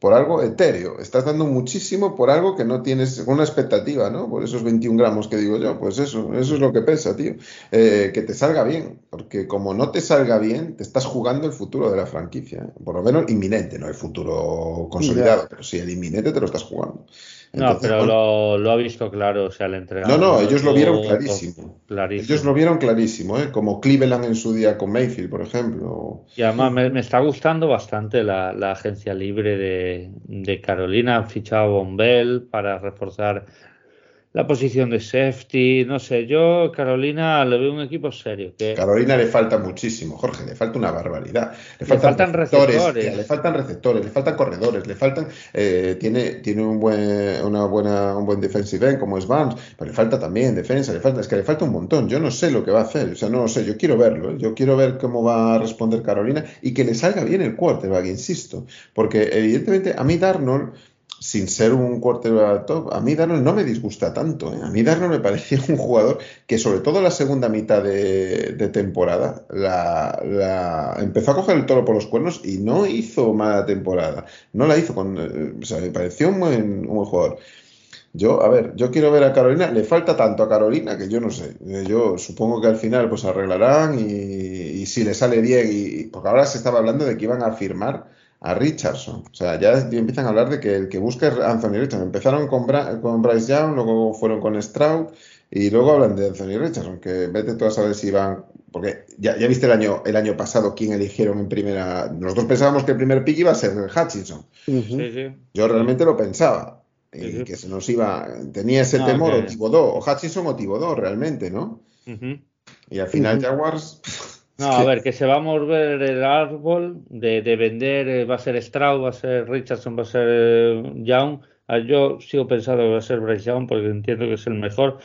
por algo etéreo. Estás dando muchísimo por algo que no tienes una expectativa, ¿no? Por esos 21 gramos que digo yo, pues eso, eso es lo que pesa, tío. Eh, que te salga bien, porque como no te salga bien, te estás jugando el futuro de la franquicia. Por lo menos inminente, no el futuro consolidado, pero sí el inminente te lo estás jugando no, pero lo, ha visto claro, o sea, el entrenador. No, no, ellos lo vieron clarísimo. Ellos lo vieron clarísimo, ¿eh? como Cleveland en su día con Mayfield, por ejemplo. Y además me, está gustando bastante la, agencia libre de, de Carolina. Han fichado a Bombell para reforzar la posición de safety, no sé, yo Carolina le veo un equipo serio. Carolina le falta muchísimo, Jorge, le falta una barbaridad. Le, faltan, receptores, le faltan receptores, le faltan corredores, le faltan, eh, tiene, tiene un buen, una buena, un buen defensive end como es Vance, pero le falta también defensa, le falta, es que le falta un montón. Yo no sé lo que va a hacer, o sea, no lo sé, yo quiero verlo, ¿eh? yo quiero ver cómo va a responder Carolina y que le salga bien el quarterback, insisto, porque evidentemente a mí Darnold sin ser un quarterback top, a mí Darnold no me disgusta tanto. ¿eh? A mí Darnold me parecía un jugador que, sobre todo en la segunda mitad de, temporada, la, empezó a coger el toro por los cuernos y no hizo mala temporada. No la hizo con. Eh, o sea, me pareció un buen, jugador. Yo, a ver, yo quiero ver a Carolina, le falta tanto a Carolina que yo no sé. Eh, yo supongo que al final pues arreglarán y, si le sale bien, y, porque ahora se estaba hablando de que iban a firmar a Richardson. O sea, ya empiezan a hablar de que el que busca es Anthony Richardson. Empezaron con, con Bryce Young, luego fueron con Stroud y luego hablan de Anthony Richardson, que vete tú a saber si van. Porque ya, ya viste el año, el año pasado quién eligieron en primera. Nosotros pensábamos que el primer pick iba a ser Hutchinson. Yo realmente lo pensaba. y que se nos iba, tenía ese temor o Tibodó, o Hutchinson o Tibodó realmente, ¿no? Y al final Jaguars... No, a ver, que se va a mover el árbol de, vender, eh, va a ser Stroud, va a ser Richardson, va a ser eh, Young. Ah, yo sigo pensando que va a ser Bryce Young porque entiendo que es el mejor.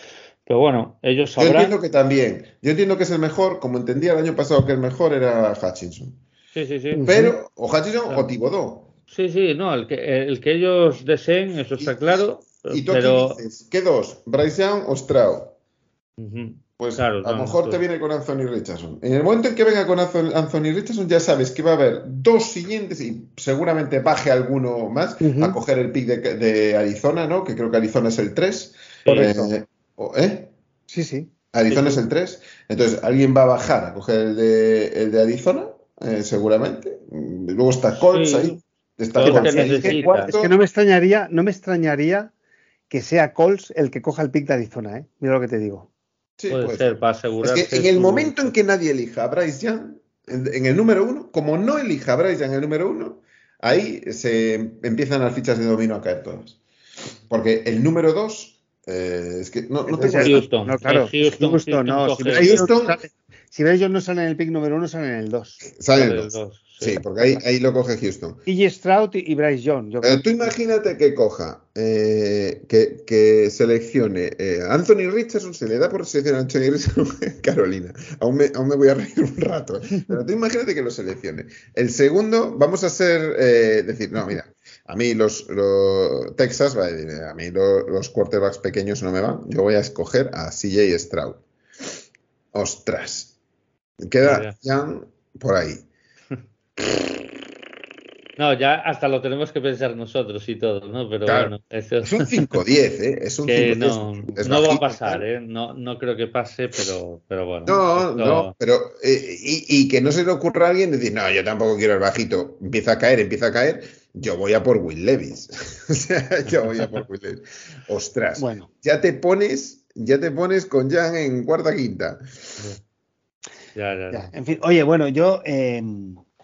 Pero bueno, ellos sabrán. Yo entiendo que también. Yo entiendo que es el mejor, como entendía el año pasado que el mejor era Hutchinson. Sí, sí, sí. Pero, o Hutchinson o Tibodó. Sí, sí, no, el que, el que ellos deseen, eso está claro. ¿Y tú pero... qué dices? ¿Qué dos? ¿Bryce Young o Stroud? Pues a lo mejor te viene con Anthony Richardson. En el momento en que venga con Anthony Richardson, ya sabes que va a haber dos siguientes y seguramente baje alguno más a coger el pick de, Arizona, ¿no? Que creo que Arizona es el 3. Eh, ¿Eh? Sí, sí. Arizona es el 3. Entonces, alguien va a bajar a coger el de, el de Arizona, eh, seguramente. Luego está Colts ahí. Está Colts Es, que, es que no me extrañaría, no me extrañaría que sea Colts el que coja el pick de Arizona, ¿eh? Mira lo que te digo puede, ser, para asegurar. Es que en el momento en que nadie elija a Bryce Young, en, el número uno, como no elija a Bryce Young en el número uno, ahí se empiezan las fichas de dominio a caer todas. Porque el número dos, eh, es que no, no tengo... Houston. No, claro. Houston, Houston, no. Si Houston, si Bryce no sale en el pick número uno, sale en el dos. Sale en el dos. Sí, porque ahí, ahí, lo coge Houston. Y Stroud y Bryce Young. tú imagínate que coja, eh, que, que, seleccione eh, Anthony Richardson, se le da por seleccionar a Anthony Richardson Carolina. Aún me, aún me, voy a reír un rato. Pero tú imagínate que lo seleccione. El segundo, vamos a ser, eh, decir, no, mira, a mí los, Texas, va a, decir, a mí los quarterbacks pequeños no me van. Yo voy a escoger a CJ Stroud. Ostras. Queda Young por ahí. No, ya hasta lo tenemos que pensar nosotros y todo, ¿no? Pero bueno, eso... es un 5-10, ¿eh? Es un 5 no, no va a pasar, ¿eh? No, no creo que pase, pero, pero bueno. No, no, pero eh, y, que no se le ocurra a alguien decir, no, yo tampoco quiero el bajito, empieza a caer, empieza a caer, yo voy a por Will Levis. o sea, yo voy a por Will Levis. Ostras, bueno. ya te pones, ya te pones con Jan en cuarta quinta. Ya, ya, ya. En fin, oye, bueno, yo eh,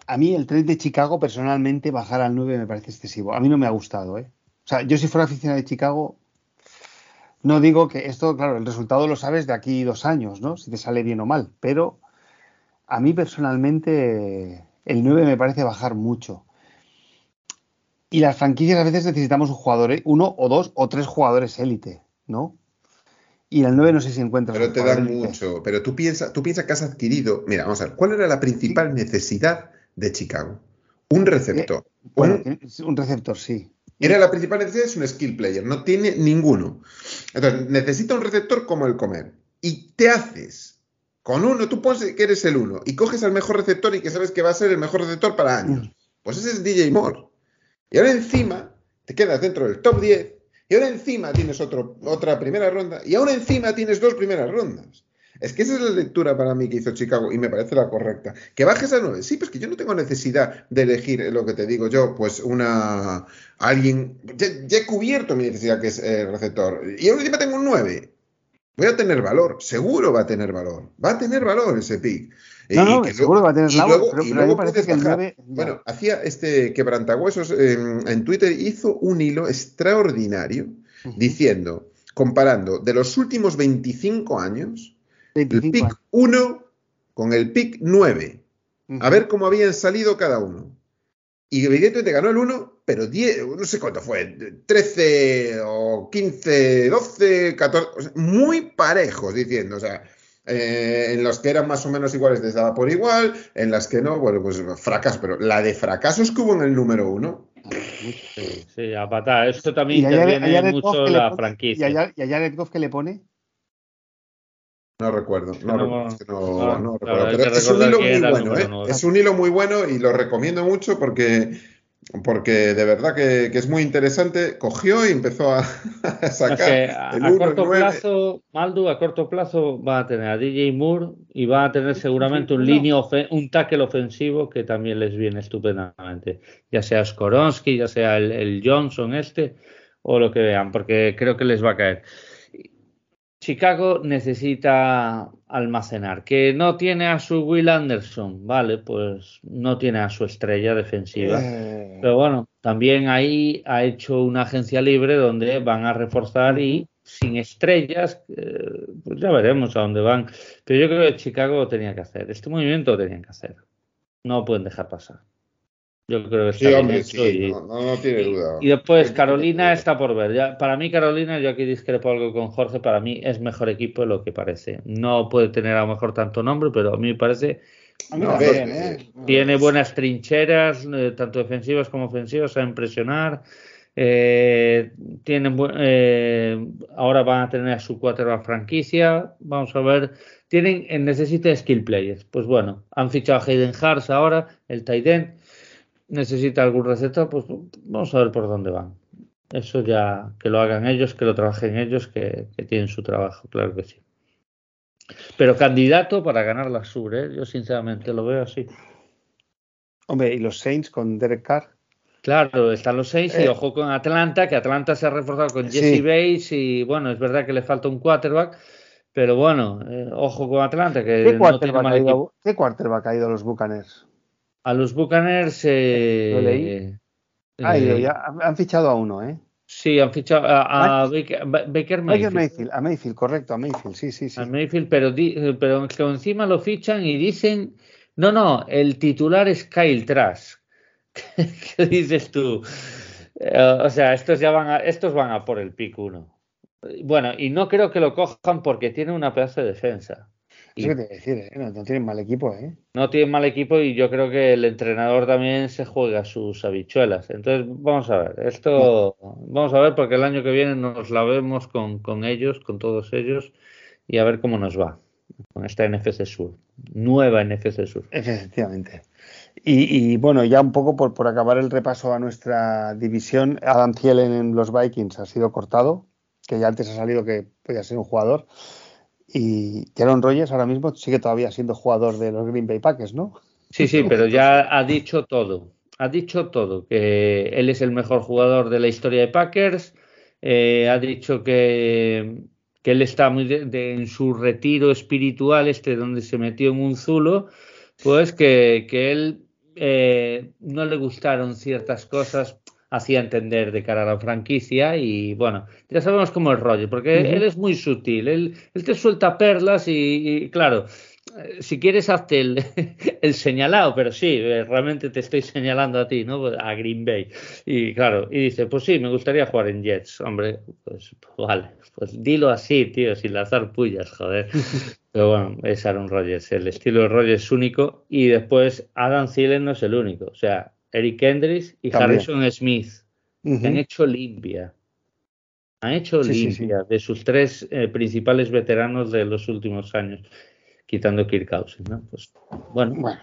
a mí el trade de Chicago personalmente bajar al 9 me parece excesivo. A mí no me ha gustado, ¿eh? O sea, yo si fuera aficionado de Chicago, no digo que esto, claro, el resultado lo sabes de aquí dos años, ¿no? Si te sale bien o mal, pero a mí personalmente el 9 me parece bajar mucho. Y las franquicias a veces necesitamos un jugador, ¿eh? uno o dos o tres jugadores élite, ¿no? Y el 9 no sé si encuentras. Pero te dan mucho. Pero tú piensas tú piensa que has adquirido. Mira, vamos a ver. ¿Cuál era la principal necesidad de Chicago. Un receptor. Eh, bueno, un, receptor, sí. Era la principal necesidad, es un skill player, no tiene ninguno. Entonces, necesita un receptor como el comer. Y te haces con uno, tú pones que eres el uno y coges al mejor receptor y que sabes que va a ser el mejor receptor para años. Mm. Pues ese es DJ Moore. Y ahora encima te quedas dentro del top 10 y ahora encima tienes otro, otra primera ronda y ahora encima tienes dos primeras rondas. Es que esa es la lectura para mí que hizo Chicago y me parece la correcta. Que bajes a 9. Sí, pues que yo no tengo necesidad de elegir lo que te digo yo, pues una. Alguien. Ya, he cubierto mi necesidad que es el receptor. Y ahora encima tengo un 9. Voy a tener valor. Seguro va a tener valor. Va a tener valor ese pick. No, no, seguro va a tener valor. Pero, luego parece que el 9. Bueno, hacía este quebrantahuesos en, en Twitter, hizo un hilo extraordinario diciendo, comparando de los últimos 25 años el pick 1 con el pick 9. A ver cómo habían salido cada uno. Y evidentemente ganó el 1, pero 10, no sé cuánto fue, 13 o 15, 12, 14, muy parejos diciendo, o sea, eh, en los que eran más o menos iguales les daba por igual, en las que no, bueno, pues fracaso, pero la de fracasos que hubo en el número 1. Sí, a patada, esto también interviene mucho la franquicia. ¿Y a, Jared Goff qué le pone? No recuerdo, no, recuerdo, Pero es un hilo muy bueno, ¿eh? Es un hilo muy bueno y lo recomiendo mucho porque, porque de verdad que, es muy interesante. Cogió y empezó a, sacar. a, corto plazo, Maldu, a corto plazo va a tener a DJ Moore y va a tener seguramente un línea un tackle ofensivo que también les viene estupendamente. Ya sea Skoronsky, ya sea el Johnson este o lo que vean, porque creo que les va a caer. Chicago necesita almacenar. Que no tiene a su Will Anderson, vale, pues no tiene a su estrella defensiva. Eh. Pero bueno, también ahí ha hecho una agencia libre donde van a reforzar y sin estrellas, eh, pues ya veremos a dónde van. Pero yo creo que Chicago lo tenía que hacer. Este movimiento lo tenían que hacer. No pueden dejar pasar. Yo creo que sí, hombre, sí, no, tiene duda. Y después Carolina está por ver. Ya, para mí Carolina, yo aquí discrepo algo con Jorge, para mí es mejor equipo de lo que parece. No puede tener a lo mejor tanto nombre, pero a mí me parece ¿eh? Tiene buenas trincheras, eh, tanto defensivas como ofensivas, a impresionar. Eh, tienen, eh, ahora van a tener a su quarterback franquicia. Vamos a ver. Tienen, necesita skill players. Pues bueno, han fichado a Hayden Hars ahora, el tight end necesita algún receta, pues vamos a ver por dónde van. Eso ya que lo hagan ellos, que lo trabajen ellos, que, tienen su trabajo, claro que sí. Pero candidato para ganar la Sur, ¿eh? yo sinceramente lo veo así. Hombre, ¿y los Saints con Derek Carr? Claro, están los Saints y eh. ojo con Atlanta, que Atlanta se ha reforzado con Jesse Bates y bueno, es verdad que le falta un quarterback, pero bueno, eh, ojo con Atlanta, que ¿Qué quarterback, ha ido, ¿Qué quarterback ha ido a los Buccaneers? A los Buccaneers. Eh, ah, ya han fichado a uno, ¿eh? Sí, han fichado a, Baker, Mayfield. A Mayfield, correcto, a Mayfield, sí, sí, sí. A Mayfield, pero, pero encima lo fichan y dicen, no, no, el titular es Kyle Trask. ¿Qué dices tú? Eh, o sea, estos ya van a, estos van a por el pick uno. Bueno, y no creo que lo cojan porque tiene una pedazo de defensa. Eso te decir, ¿eh? no, tienen mal equipo, ¿eh? No tienen mal equipo y yo creo que el entrenador también se juega sus habichuelas. Entonces, vamos a ver, esto, vamos a ver porque el año que viene nos la vemos con, ellos, con todos ellos, y a ver cómo nos va con esta NFC Sur, nueva NFC Sur. Efectivamente. Y, bueno, ya un poco por, por acabar el repaso a nuestra división, Adam Thielen en los Vikings ha sido cortado, que ya antes ha salido que podía ser un jugador. Y Aaron Rodgers ahora mismo sigue todavía siendo jugador de los Green Bay Packers, ¿no? Sí, sí, pero ya ha dicho todo. Ha dicho todo, que él es el mejor jugador de la historia de Packers. Eh, ha dicho que, él está muy en su retiro espiritual, este donde se metió en un zulo, pues que, que él eh, no le gustaron ciertas cosas hacía entender de cara a la franquicia y bueno, ya sabemos cómo es Roger, porque él es muy sutil, él, te suelta perlas y, claro, eh, si quieres hazte el, el, señalado, pero sí, eh, realmente te estoy señalando a ti, ¿no? A Green Bay. Y claro, y dice, pues sí, me gustaría jugar en Jets, hombre, pues, vale, pues dilo así, tío, sin lanzar pullas, joder. Pero bueno, es Aaron Rodgers, el estilo de Rodgers es único y después Adam Thielen no es el único, o sea, Eric Hendricks y Harrison Smith. Han hecho limpia. Han hecho limpia de sus tres eh, principales veteranos de los últimos años, quitando Kirk Cousins, ¿no? Pues, bueno,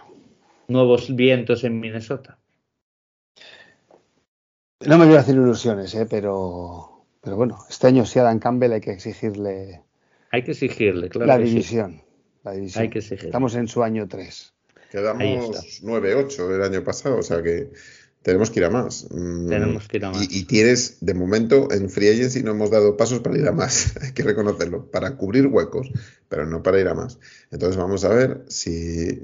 nuevos vientos en Minnesota. No me voy a hacer ilusiones, ¿eh? pero, pero bueno, este año sí a Dan Campbell hay que exigirle. Hay que exigirle, claro. La división. La división. Hay que exigirle. Estamos en su año 3. Quedamos 9-8 el año pasado, o sea que tenemos que ir a más. Mm, tenemos que ir a más. Y, tienes, de momento, en Free Agency no hemos dado pasos para ir a más, hay que reconocerlo, para cubrir huecos, pero no para ir a más. Entonces vamos a ver si...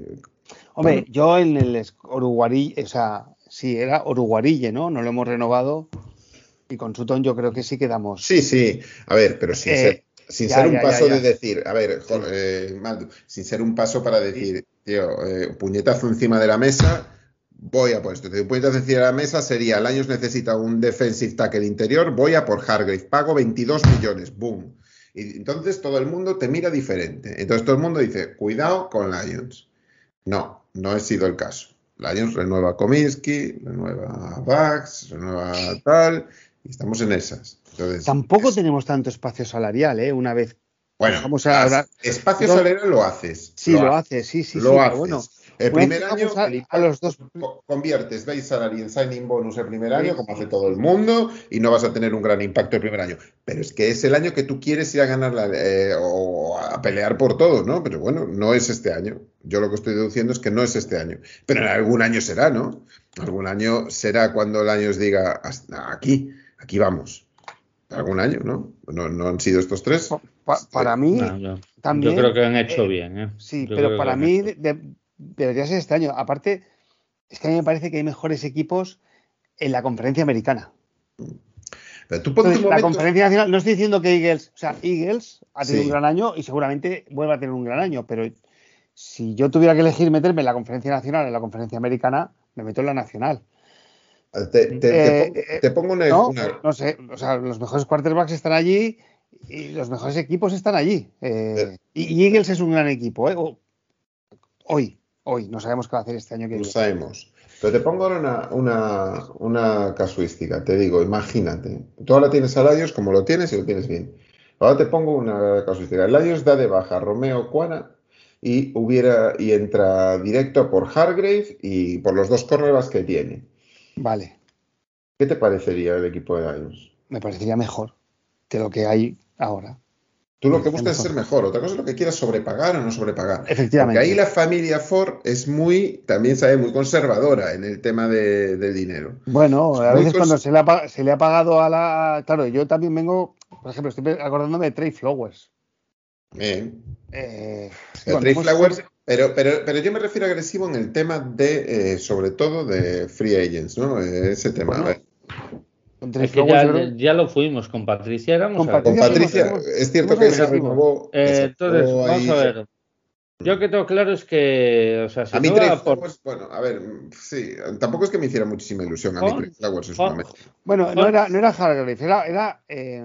Hombre, yo en el Uruguarille, o sea, sí, era Uruguarille, ¿no? No lo hemos renovado. Y con Sutton yo creo que sí quedamos. Sí, sí. A ver, pero sin eh, ser, un paso de decir, a ver, eh, sin ser un paso para decir, tío, eh, puñetazo encima de la mesa, voy a por esto. Un puñetazo encima de la mesa sería, Lions necesita un defensive tackle interior, voy a por Hargrave, pago 22 millones, boom. Y entonces todo el mundo te mira diferente. Entonces todo el mundo dice, cuidado con Lions. No, no ha sido el caso. Lions renueva a Cominsky, renueva a Bax, renueva tal, y estamos en esas. Tampoco tenemos tanto espacio salarial, ¿eh? Una vez bueno, vamos a hablar. Espacio salarial lo haces. Sí, lo, haces, sí, sí, lo haces. Bueno, el primer año a, los dos conviertes base salary en signing bonus el primer año, como hace todo el mundo, y no vas a tener un gran impacto el primer año. Pero es que es el año que tú quieres ir a ganar eh, o a pelear por todo, ¿no? Pero bueno, no es este año. Yo lo que estoy deduciendo es que no es este año. Pero en algún año será, ¿no? Algún año será cuando el año os diga, aquí, aquí vamos. Algún año, ¿no? ¿no? ¿No han sido estos tres? Para mí, yo, también. Yo creo que han hecho bien. ¿eh? Sí, pero para mí debería ser este año. Aparte, es que a mí me parece que hay mejores equipos en la conferencia americana. Pero tú La conferencia nacional, no estoy diciendo que Eagles, o sea, Eagles ha tenido un gran año y seguramente vuelva a tener un gran año, pero si yo tuviera que elegir meterme en la conferencia nacional, en la conferencia americana, me meto en la nacional. Te, eh, pongo una, no, sé, o sea, los mejores quarterbacks están allí y los mejores equipos están allí. Eh, y Eagles es un gran equipo, ¿eh? Hoy, hoy, no sabemos qué va a hacer este año que No sabemos. Pero te pongo ahora una, una, casuística, te digo, imagínate, tú ahora tienes a Ladios como lo tienes y lo tienes bien. Ahora te pongo una casuística. Ladios da de baja a Romeo Cuana y hubiera y entra directo por Hargrave y por los dos cornerbacks que tiene. Vale. ¿Qué te parecería el equipo de Lions? Me parecería mejor que lo que hay ahora. Tú lo que buscas es ser mejor. Otra cosa es lo que quieras sobrepagar o no sobrepagar. Efectivamente. Porque ahí la familia Ford es muy, también sabe, muy conservadora en el tema de, del dinero. Bueno, a veces cuando se le, ha, se le, ha, pagado a la. Claro, yo también vengo, por ejemplo, estoy acordándome de Trey Flowers. Bien. Eh, Trey pues, Flowers, pero, pero, pero yo me refiero agresivo en el tema de, eh, sobre todo, de free agents, ¿no? Eh, ese tema. a ver. Es que ya, ya, lo fuimos con Patricia. con, Patricia, es cierto que se renovó. Eh, entonces, vamos a ver. Yo que tengo claro es que, o sea, si a mí no Trey Flowers, bueno, a ver, sí, tampoco es que me hiciera muchísima ilusión a mí Trey Flowers en su momento. Bueno, no era, no era Hargrave, era, era eh,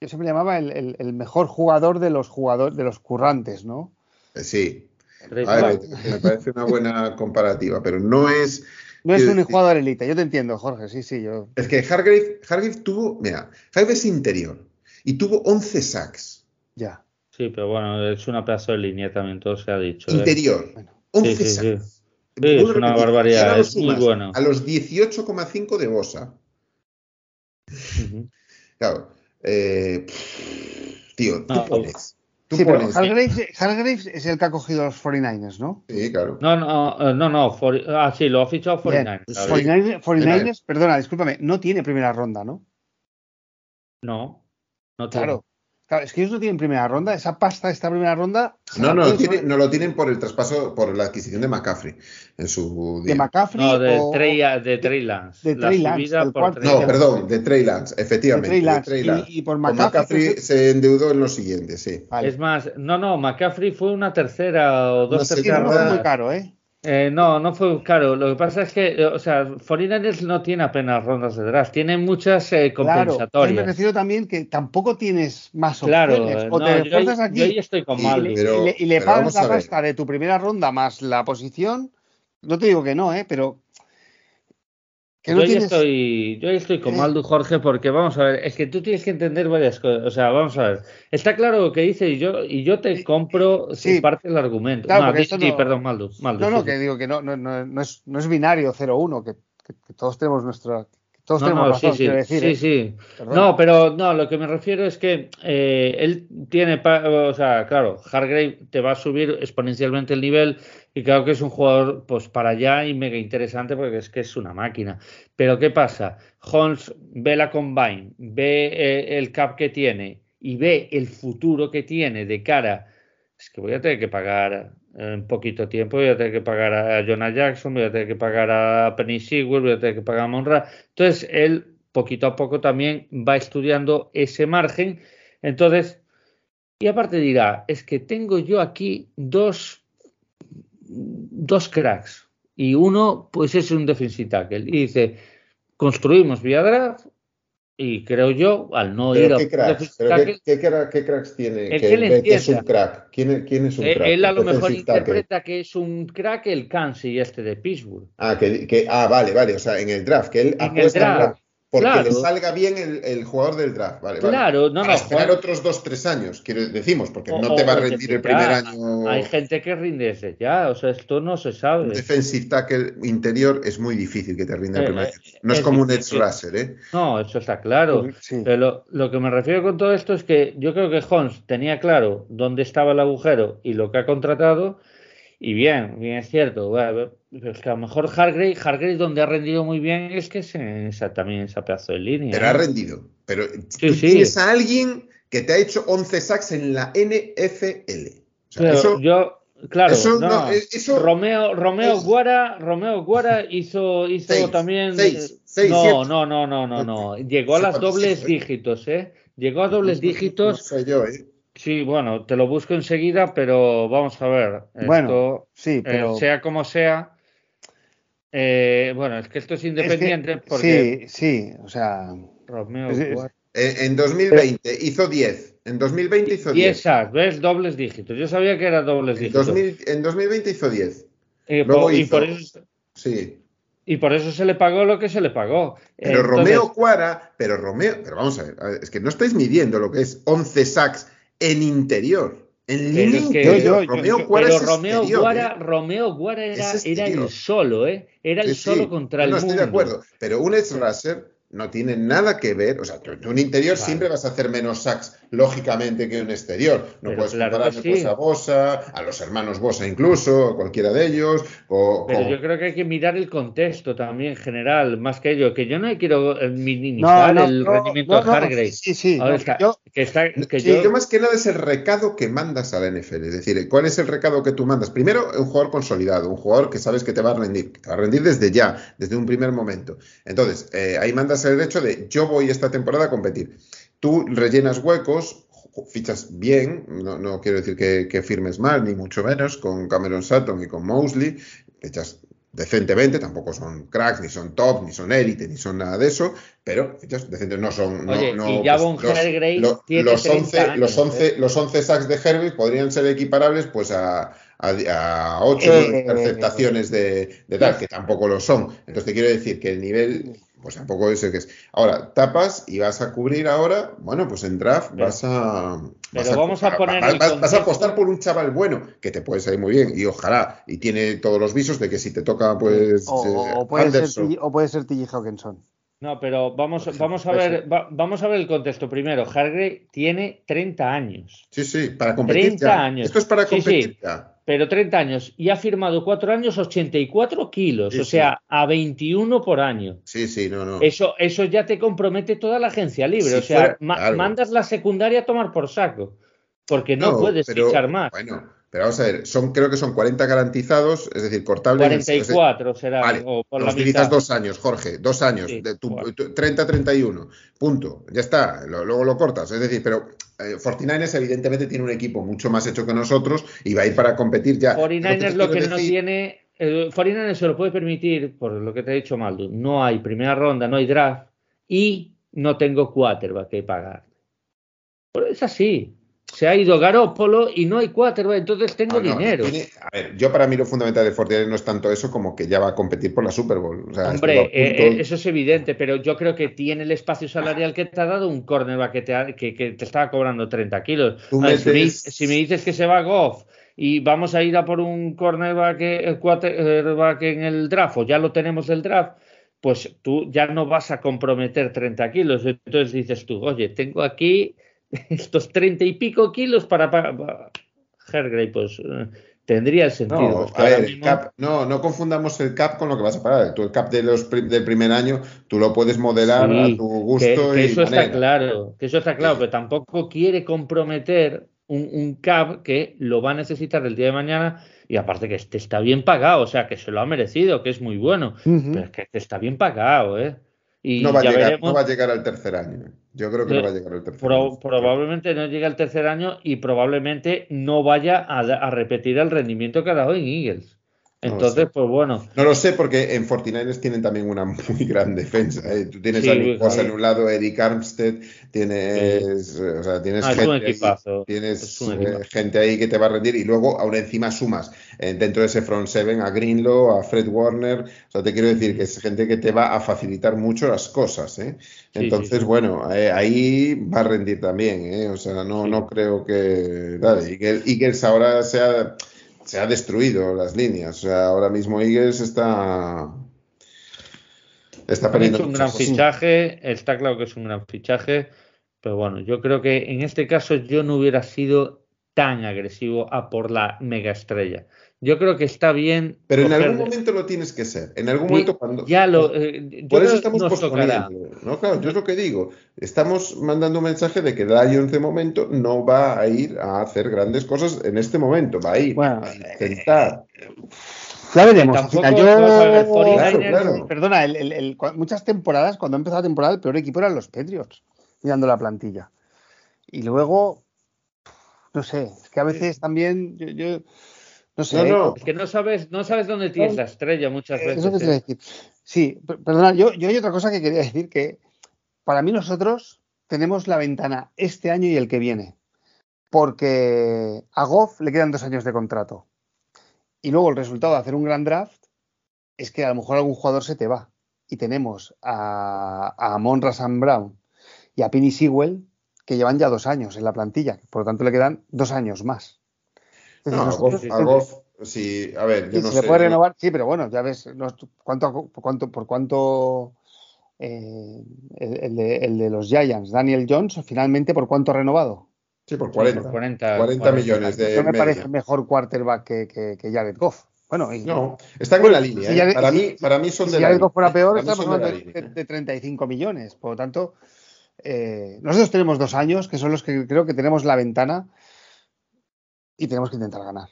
yo siempre llamaba el, el, el, mejor jugador de los jugadores, de los currantes, ¿no? Eh, sí. A ver, me parece una buena comparativa, pero no es no es un jugador élite, yo te entiendo, Jorge, sí, sí. Yo... Es que Hargrave, Hargrave tuvo, mira, Hargrave es interior y tuvo 11 sacks. Ya. Sí, pero bueno, es una pedazo de línea también, todo se ha dicho. ¿eh? Interior, 11 sí, sacks. Sí, es una barbaridad, es muy bueno. A los 18,5 de Bosa. Claro. Eh, tío, tú pones sí, pero Hargraves, es el que ha cogido los 49ers, ¿no? Sí, claro. No, no, eh, no, no ah, sí, lo ha fichado 49ers. 49ers, perdona, discúlpame, no tiene primera ronda, ¿no? No, no tiene. Claro, Claro, es que ellos no tienen primera ronda, esa pasta de esta primera ronda. No, no, no lo tienen por el traspaso, por la adquisición de McCaffrey en su día. ¿De McCaffrey? No, de, Trey, de Trey Lance. De Trey Lance. no, perdón, de Trey Lance, efectivamente. De Trey Lance. Y, por McCaffrey, se endeudó en lo siguiente, sí. Es más, no, no, McCaffrey fue una tercera o dos terceras. Fue muy caro, ¿eh? Eh, no, no fue caro. Lo que pasa es que, o sea, 49 no tiene apenas rondas de draft, tiene muchas eh, compensatorias. Claro, me refiero también que tampoco tienes más opciones. Claro, o te no, yo, aquí yo estoy con y, y, y, le, pagas la pasta de tu primera ronda más la posición. No te digo que no, ¿eh? Pero yo, ahí estoy, yo estoy con Maldu, Jorge, porque vamos a ver, es que tú tienes que entender varias cosas. O sea, vamos a ver. Está claro lo que dice y yo, y yo te compro sí, parte del argumento. Claro, sí, perdón, Maldu, No, no, que digo que no, no, no, es, no es binario 0-1, que, que, todos tenemos nuestra, todos tenemos razón, sí, sí, decir. Sí, ¿eh? No, pero no, lo que me refiero es que eh, él tiene, o sea, claro, Hargrave te va a subir exponencialmente el nivel y claro que es un jugador pues para allá y mega interesante porque es que es una máquina. Pero ¿qué pasa? Holmes ve la combine, ve eh, el cap que tiene y ve el futuro que tiene de cara. Es que voy a tener que pagar en poquito tiempo voy a tener que pagar a Jonah Jackson, voy a tener que pagar a Penny Sewell, voy a tener que pagar a Monra. Entonces, él poquito a poco también va estudiando ese margen. Entonces, y aparte dirá, es que tengo yo aquí dos, dos cracks y uno pues es un defensive. Y dice, construimos vía draft y creo yo, al no ir a. ¿qué cracks? qué, qué, cracks tiene? que, es un crack. ¿Quién, quién es un él, crack? Él a lo mejor interpreta que es un crack el Kansi este de Pittsburgh. Ah, que, que, ah, vale, vale. O sea, en el draft, que él en apuesta porque le salga bien el, el, jugador del draft, vale, claro, vale. no, Para esperar otros dos, tres años, quiero decimos, porque no te va a rendir el primer año. Hay gente que rinde desde ya, o sea, esto no se sabe. Un defensive tackle interior es muy difícil que te rinda el eh, primer año. Eh, no es, como un edge rusher, ¿eh? No, eso está claro. Pero lo, lo, que me refiero con todo esto es que yo creo que Holmes tenía claro dónde estaba el agujero y lo que ha contratado y bien, bien es cierto. es que a lo mejor Hargrave, Hargrave donde ha rendido muy bien es que es en esa, también esa pedazo de línea. Pero ha rendido. Pero tú tienes a alguien que te ha hecho 11 sacks en la NFL. eso, yo, claro, eso, no, eso, Romeo, Romeo Guara, Romeo Guara hizo, hizo también. no, no, no, no, no, no. Llegó a las dobles dígitos, ¿eh? Llegó a dobles dígitos. No sé yo, ¿eh? Sí, bueno, te lo busco enseguida, pero vamos a ver. Bueno, sí, pero. sea como sea. Eh, bueno, es que esto es independiente porque. Sí, sí, o sea. Romeo en 2020 hizo 10. En 2020 hizo 10. 10 sacks, ¿ves? Dobles dígitos. Yo sabía que era dobles dígitos. en 2020 hizo 10. Y, por, eso, sí. Y por eso se le pagó lo que se le pagó. Pero Romeo Cuara, pero Romeo, pero vamos a ver, es que no estáis midiendo lo que es 11 sacks en interior. En línea interior. Romeo pero Romeo Guara, ¿eh? Romeo Guara era, era el solo, ¿eh? Era el solo contra el no, mundo. No estoy de acuerdo, pero un Racer no tiene nada que ver, o sea, tú, un interior siempre vas a hacer menos sacks, lógicamente, que un exterior. No puedes comparar pues, a Bosa, a los hermanos Bosa incluso, a cualquiera de ellos. O, Pero yo creo que hay que mirar el contexto también general, más que ello, que yo no quiero eh, minimizar el rendimiento de Hargrave. Sí, sí. yo, yo... más que nada es el recado que mandas a la NFL, es decir, ¿cuál es el recado que tú mandas? Primero, un jugador consolidado, un jugador que sabes que te va a rendir, que te va a rendir desde ya, desde un primer momento. Entonces, eh, ahí mandas el hecho de yo voy esta temporada a competir. Tú rellenas huecos, fichas bien, no, quiero decir que, firmes mal, ni mucho menos, con Cameron Sutton y con Mosley, fichas decentemente, tampoco son cracks, ni son top, ni son élite, ni son nada de eso, pero fichas decentes no son. No, Oye, no, y Javon pues, los, los, 11, los, 11, los 11 sacks de Herbie podrían ser equiparables pues a, a, 8 eh, interceptaciones de, de tal, que tampoco lo son. Entonces te quiero decir que el nivel pues tampoco es el que es. Ahora, tapas y vas a cubrir ahora, bueno, pues en draft vas a. Pero vamos a, poner. Vas, a apostar por un chaval bueno, que te puede salir muy bien, y ojalá, y tiene todos los visos de que si te toca, pues. O, puede, ser, o puede ser T.J. Hawkinson. No, pero vamos, pues vamos a ver, vamos a ver el contexto primero. Hargrave tiene 30 años. Sí, sí, para competir. 30 años. Esto es para competir ya pero 30 años y ha firmado 4 años 84 kilos, o sea, a 21 por año. Sí, sí, no, no. Eso, eso ya te compromete toda la agencia libre, o sea, mandas la secundaria a tomar por saco, porque no, puedes fichar más. Bueno, pero vamos a ver, son, creo que son 40 garantizados, es decir, cortables. 44 será. Vale, o por los utilizas dos años, Jorge, dos años, de tu, 30-31, punto, ya está, luego lo cortas, es decir, pero eh, 49ers evidentemente tiene un equipo mucho más hecho que nosotros y va a ir para competir ya. 49ers lo que no tiene, eh, 49ers se lo puede permitir, por lo que te he dicho Maldo, no hay primera ronda, no hay draft y no tengo quarterback que pagar. Pero es así. Se ha ido Garópolo y no hay quarterback, entonces tengo dinero. a ver, yo para mí lo fundamental de Fortier no es tanto eso como que ya va a competir por la Super Bowl. Hombre, eh, eh, eso es evidente, pero yo creo que tiene el espacio salarial que te ha dado un cornerback que te, que, te estaba cobrando 30 kilos. si, me, dices que se va Goff y vamos a ir a por un cornerback, el quarterback en el draft, o ya lo tenemos el draft, pues tú ya no vas a comprometer 30 kilos. Entonces dices tú, oye, tengo aquí estos treinta y pico kilos para, pagar. pues eh, tendría el sentido. No, no, confundamos el cap con lo que vas a pagar. Tú el cap de los del primer año, tú lo puedes modelar a tu gusto. Que, eso está claro, que eso está claro, pero tampoco quiere comprometer un, cap que lo va a necesitar el día de mañana y aparte que este está bien pagado, o sea, que se lo ha merecido, que es muy bueno, pero es que este está bien pagado, ¿eh? No, va a llegar, no va a llegar al tercer año. Yo creo que no, va a llegar al tercer año. Probablemente no llegue al tercer año y probablemente no vaya a, repetir el rendimiento que ha dado en Eagles. Entonces, pues bueno. No lo sé porque en 49ers tienen también una muy gran defensa. ¿eh? Tú tienes a Nick en un lado, Eric Armstead, tienes, o sea, tienes, ah, gente, ahí, tienes eh, gente ahí que te va a rendir y luego aún encima sumas eh, dentro de ese front seven a Greenlow, a Fred Warner. O sea, te quiero decir que es gente que te va a facilitar mucho las cosas. Entonces, bueno, ahí va a rendir también. O sea, no, no creo que. Dale, Eagles ahora sea se ha destruido las líneas. O sea, ahora mismo Eagles está. Está perdiendo. un gran fichaje, está claro que es un gran fichaje, pero bueno, yo creo que en este caso yo no hubiera sido tan agresivo a por la mega estrella. Yo creo que está bien. Pero en algún momento lo tienes que ser. En algún momento cuando. Ya lo. Eh, por eso estamos posponiendo. ¿no? Claro, yo es lo que digo. Estamos mandando un mensaje de que Lions de momento no va a ir a hacer grandes cosas en este momento. Va a ir a intentar. Ya veremos. yo, Perdona, muchas temporadas, cuando empezó la temporada, el peor equipo eran los Patriots, mirando la plantilla. Y luego, no sé, es que a veces también yo, no sé. Es que no sabes, no sabes dónde tienes la estrella muchas veces. Eso ¿eh? decir. Sí, perdona, yo, yo hay otra cosa que quería decir que para mí nosotros tenemos la ventana este año y el que viene. Porque a Goff le quedan dos años de contrato. Y luego el resultado de hacer un gran draft es que a lo mejor algún jugador se te va. Y tenemos a, a Amon Brown y a Penny Sewell que llevan ya dos años en la plantilla. Por lo tanto, le quedan dos años más. No, a Goff, sí, a ver, yo no se puede renovar, sí, pero bueno, ya ves, ¿cuánto, cuánto, por cuánto eh, el, de, los Giants, Daniel Jones, finalmente, ¿por cuánto ha renovado? Sí, por 40. 40, millones de. Eso me parece mejor quarterback que, que, Jared Goff. Bueno, no, están en la línea. ¿eh? para, mí, para mí son si de Jared Goff fuera peor, estamos hablando de, de, 35 millones. Por lo tanto, eh, nosotros tenemos dos años, que son los que creo que tenemos la ventana y tenemos que intentar ganar.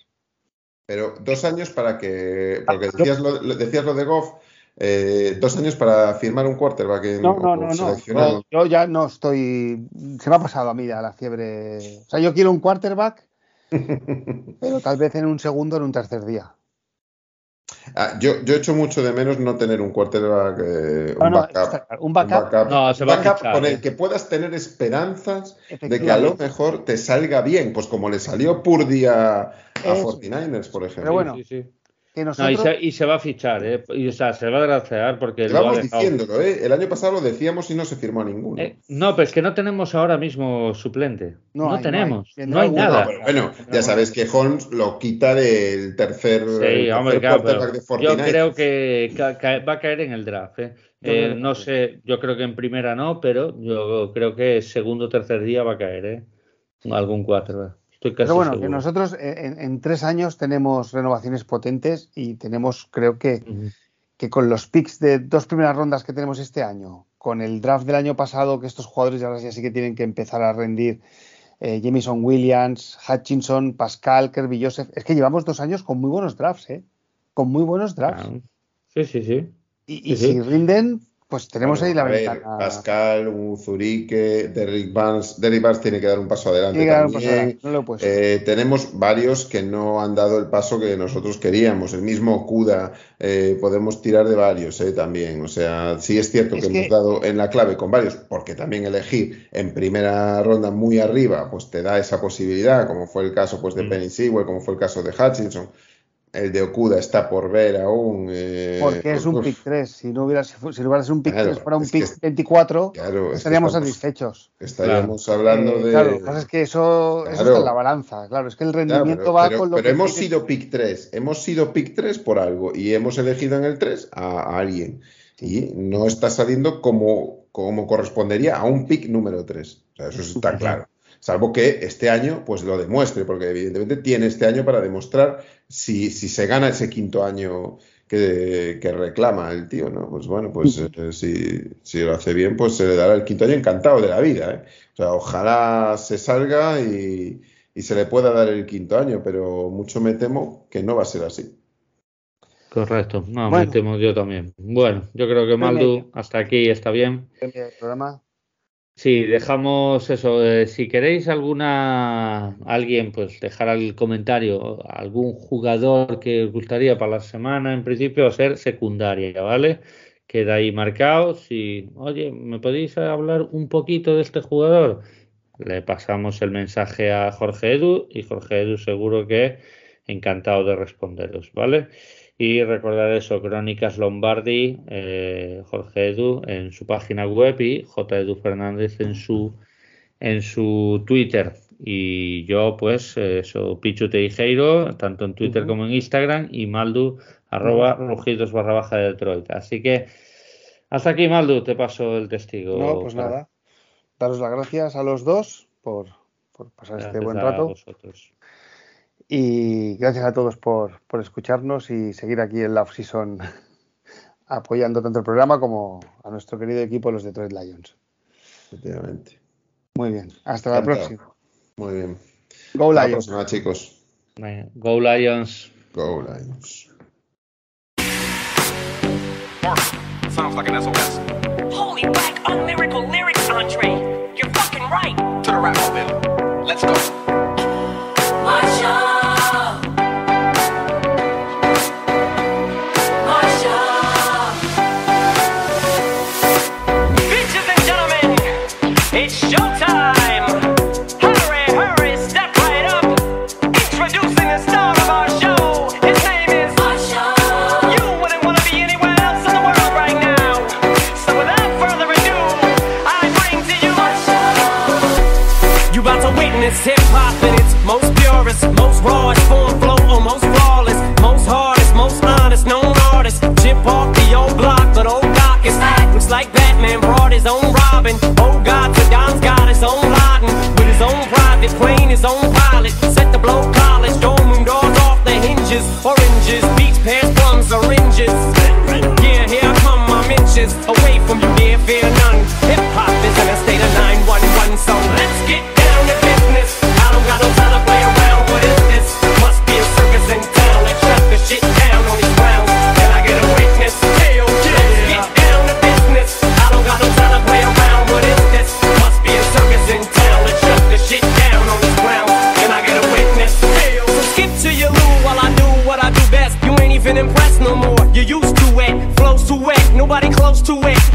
Pero dos años para que. Porque decías lo, decías lo de Goff eh, dos años para firmar un quarterback en, no, no, no, no, Yo ya no estoy. Se me ha pasado a mí la fiebre. O sea, yo quiero un quarterback, pero tal vez en un segundo, en un tercer día. Ah, yo, yo echo mucho de menos no tener un quarterback, eh, un, backup, un, backup, con el que puedas tener esperanzas de que a lo mejor te salga bien, pues como le salió Purdy a, a 49ers, por ejemplo. Pero bueno, y, se, va a fichar, ¿eh? o sea, se va a graciar porque. Vamos diciéndolo, ¿eh? El año pasado lo decíamos y no se firmó a ninguno. Eh, no, pero es que no tenemos ahora mismo suplente. No, tenemos. No hay, nada. bueno, ya sabes que Holmes lo quita del tercer. Sí, hombre, claro, Yo creo que va a caer en el draft. ¿eh? Eh, no sé, yo creo que en primera no, pero yo creo que segundo o tercer día va a caer, ¿eh? Algún cuatro. Pero bueno, que nosotros en, tres años tenemos renovaciones potentes y tenemos, creo que, que con los picks de dos primeras rondas que tenemos este año, con el draft del año pasado, que estos jugadores ya, ya sí que tienen que empezar a rendir, eh, Jamison Williams, Hutchinson, Pascal, Kirby Joseph, es que llevamos dos años con muy buenos drafts, ¿eh? Con muy buenos drafts. sí, sí, sí. Y, si rinden, pues tenemos ahí la ventana. Pascal, Zurique, Derrick Barnes. Derrick Barnes tiene que dar un paso adelante. también. Eh, tenemos varios que no han dado el paso que nosotros queríamos. El mismo Kuda, eh, podemos tirar de varios eh, también. O sea, sí es cierto que, hemos dado en la clave con varios, porque también elegir en primera ronda muy arriba, pues te da esa posibilidad, como fue el caso pues, de mm. Penny Sewell, como fue el caso de Hutchinson el de Okuda está por ver aún. Eh, Porque es un pick 3. Si no hubiera, si hubiera sido un pick 3 fuera un pick 24, estaríamos satisfechos. Estaríamos hablando eh, de. Claro, lo que pasa es que eso, eso está en la balanza. Claro, es que el rendimiento va con lo pero hemos sido pick 3. Hemos sido pick 3 por algo y hemos elegido en el 3 a, alguien. Y no está saliendo como, como correspondería a un pick número 3. O sea, eso está claro. Salvo que este año pues lo demuestre, porque evidentemente tiene este año para demostrar si, si se gana ese quinto año que, reclama el tío, ¿no? Pues bueno, pues eh, si, lo hace bien, pues se le dará el quinto año encantado de la vida, ¿eh? O sea, ojalá se salga y, se le pueda dar el quinto año, pero mucho me temo que no va a ser así. Correcto, no, me temo yo también. Bueno, yo creo que Maldu hasta aquí está bien. El programa. Sí, dejamos eso. Eh, si queréis alguna, alguien, pues dejar el comentario, algún jugador que os gustaría para la semana, en principio, ser secundaria, ¿vale? Queda ahí marcado. Si, oye, ¿me podéis hablar un poquito de este jugador? Le pasamos el mensaje a Jorge Edu y Jorge Edu seguro que encantado de responderos, ¿vale? Y recordar eso, Crónicas Lombardi, eh, Jorge Edu en su página web y J. Edu Fernández en su, en su Twitter. Y yo, pues, eso, Pichu Teijeiro, tanto en Twitter como en Instagram, y Maldu, arroba rugidos barra baja de Detroit. Así que, hasta aquí, Maldu, te paso el testigo. No, pues nada. Daros las gracias a los dos por, pasar este buen rato. Y gracias a todos por, por escucharnos y seguir aquí en la off-season apoyando tanto el programa como a nuestro querido equipo, los Detroit Lions. Efectivamente. Muy bien. Hasta la próxima. Muy bien. Go Lions. Hasta chicos. Go Lions. Go Lions. Sounds like an SOS. Holy whack, lyrics, Andre. You're fucking right. To the rap mobile. Let's go. and brought his own Robin. Oh God, but Don's got his own plotting. With his own private plane, his own pilot. Set the blow college, dome room doors off the hinges. Oranges, beach pants, plums, oranges. Yeah, here come, my inches. Away from you, dear, fear none. Hip hop is in a state of 9 1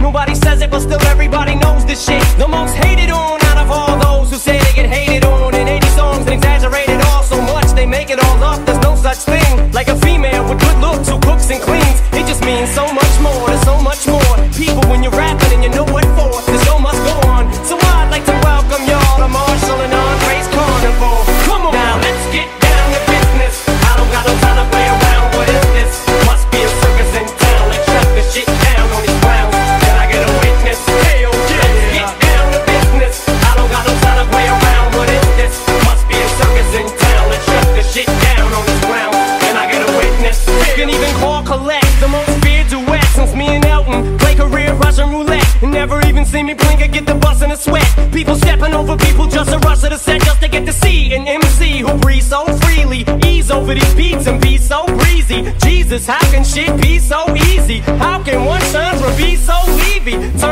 Nobody says it, but still everybody knows this shit. The most over these beats and be so breezy. Jesus, how can shit be so easy? How can one genre be so weavy? Turn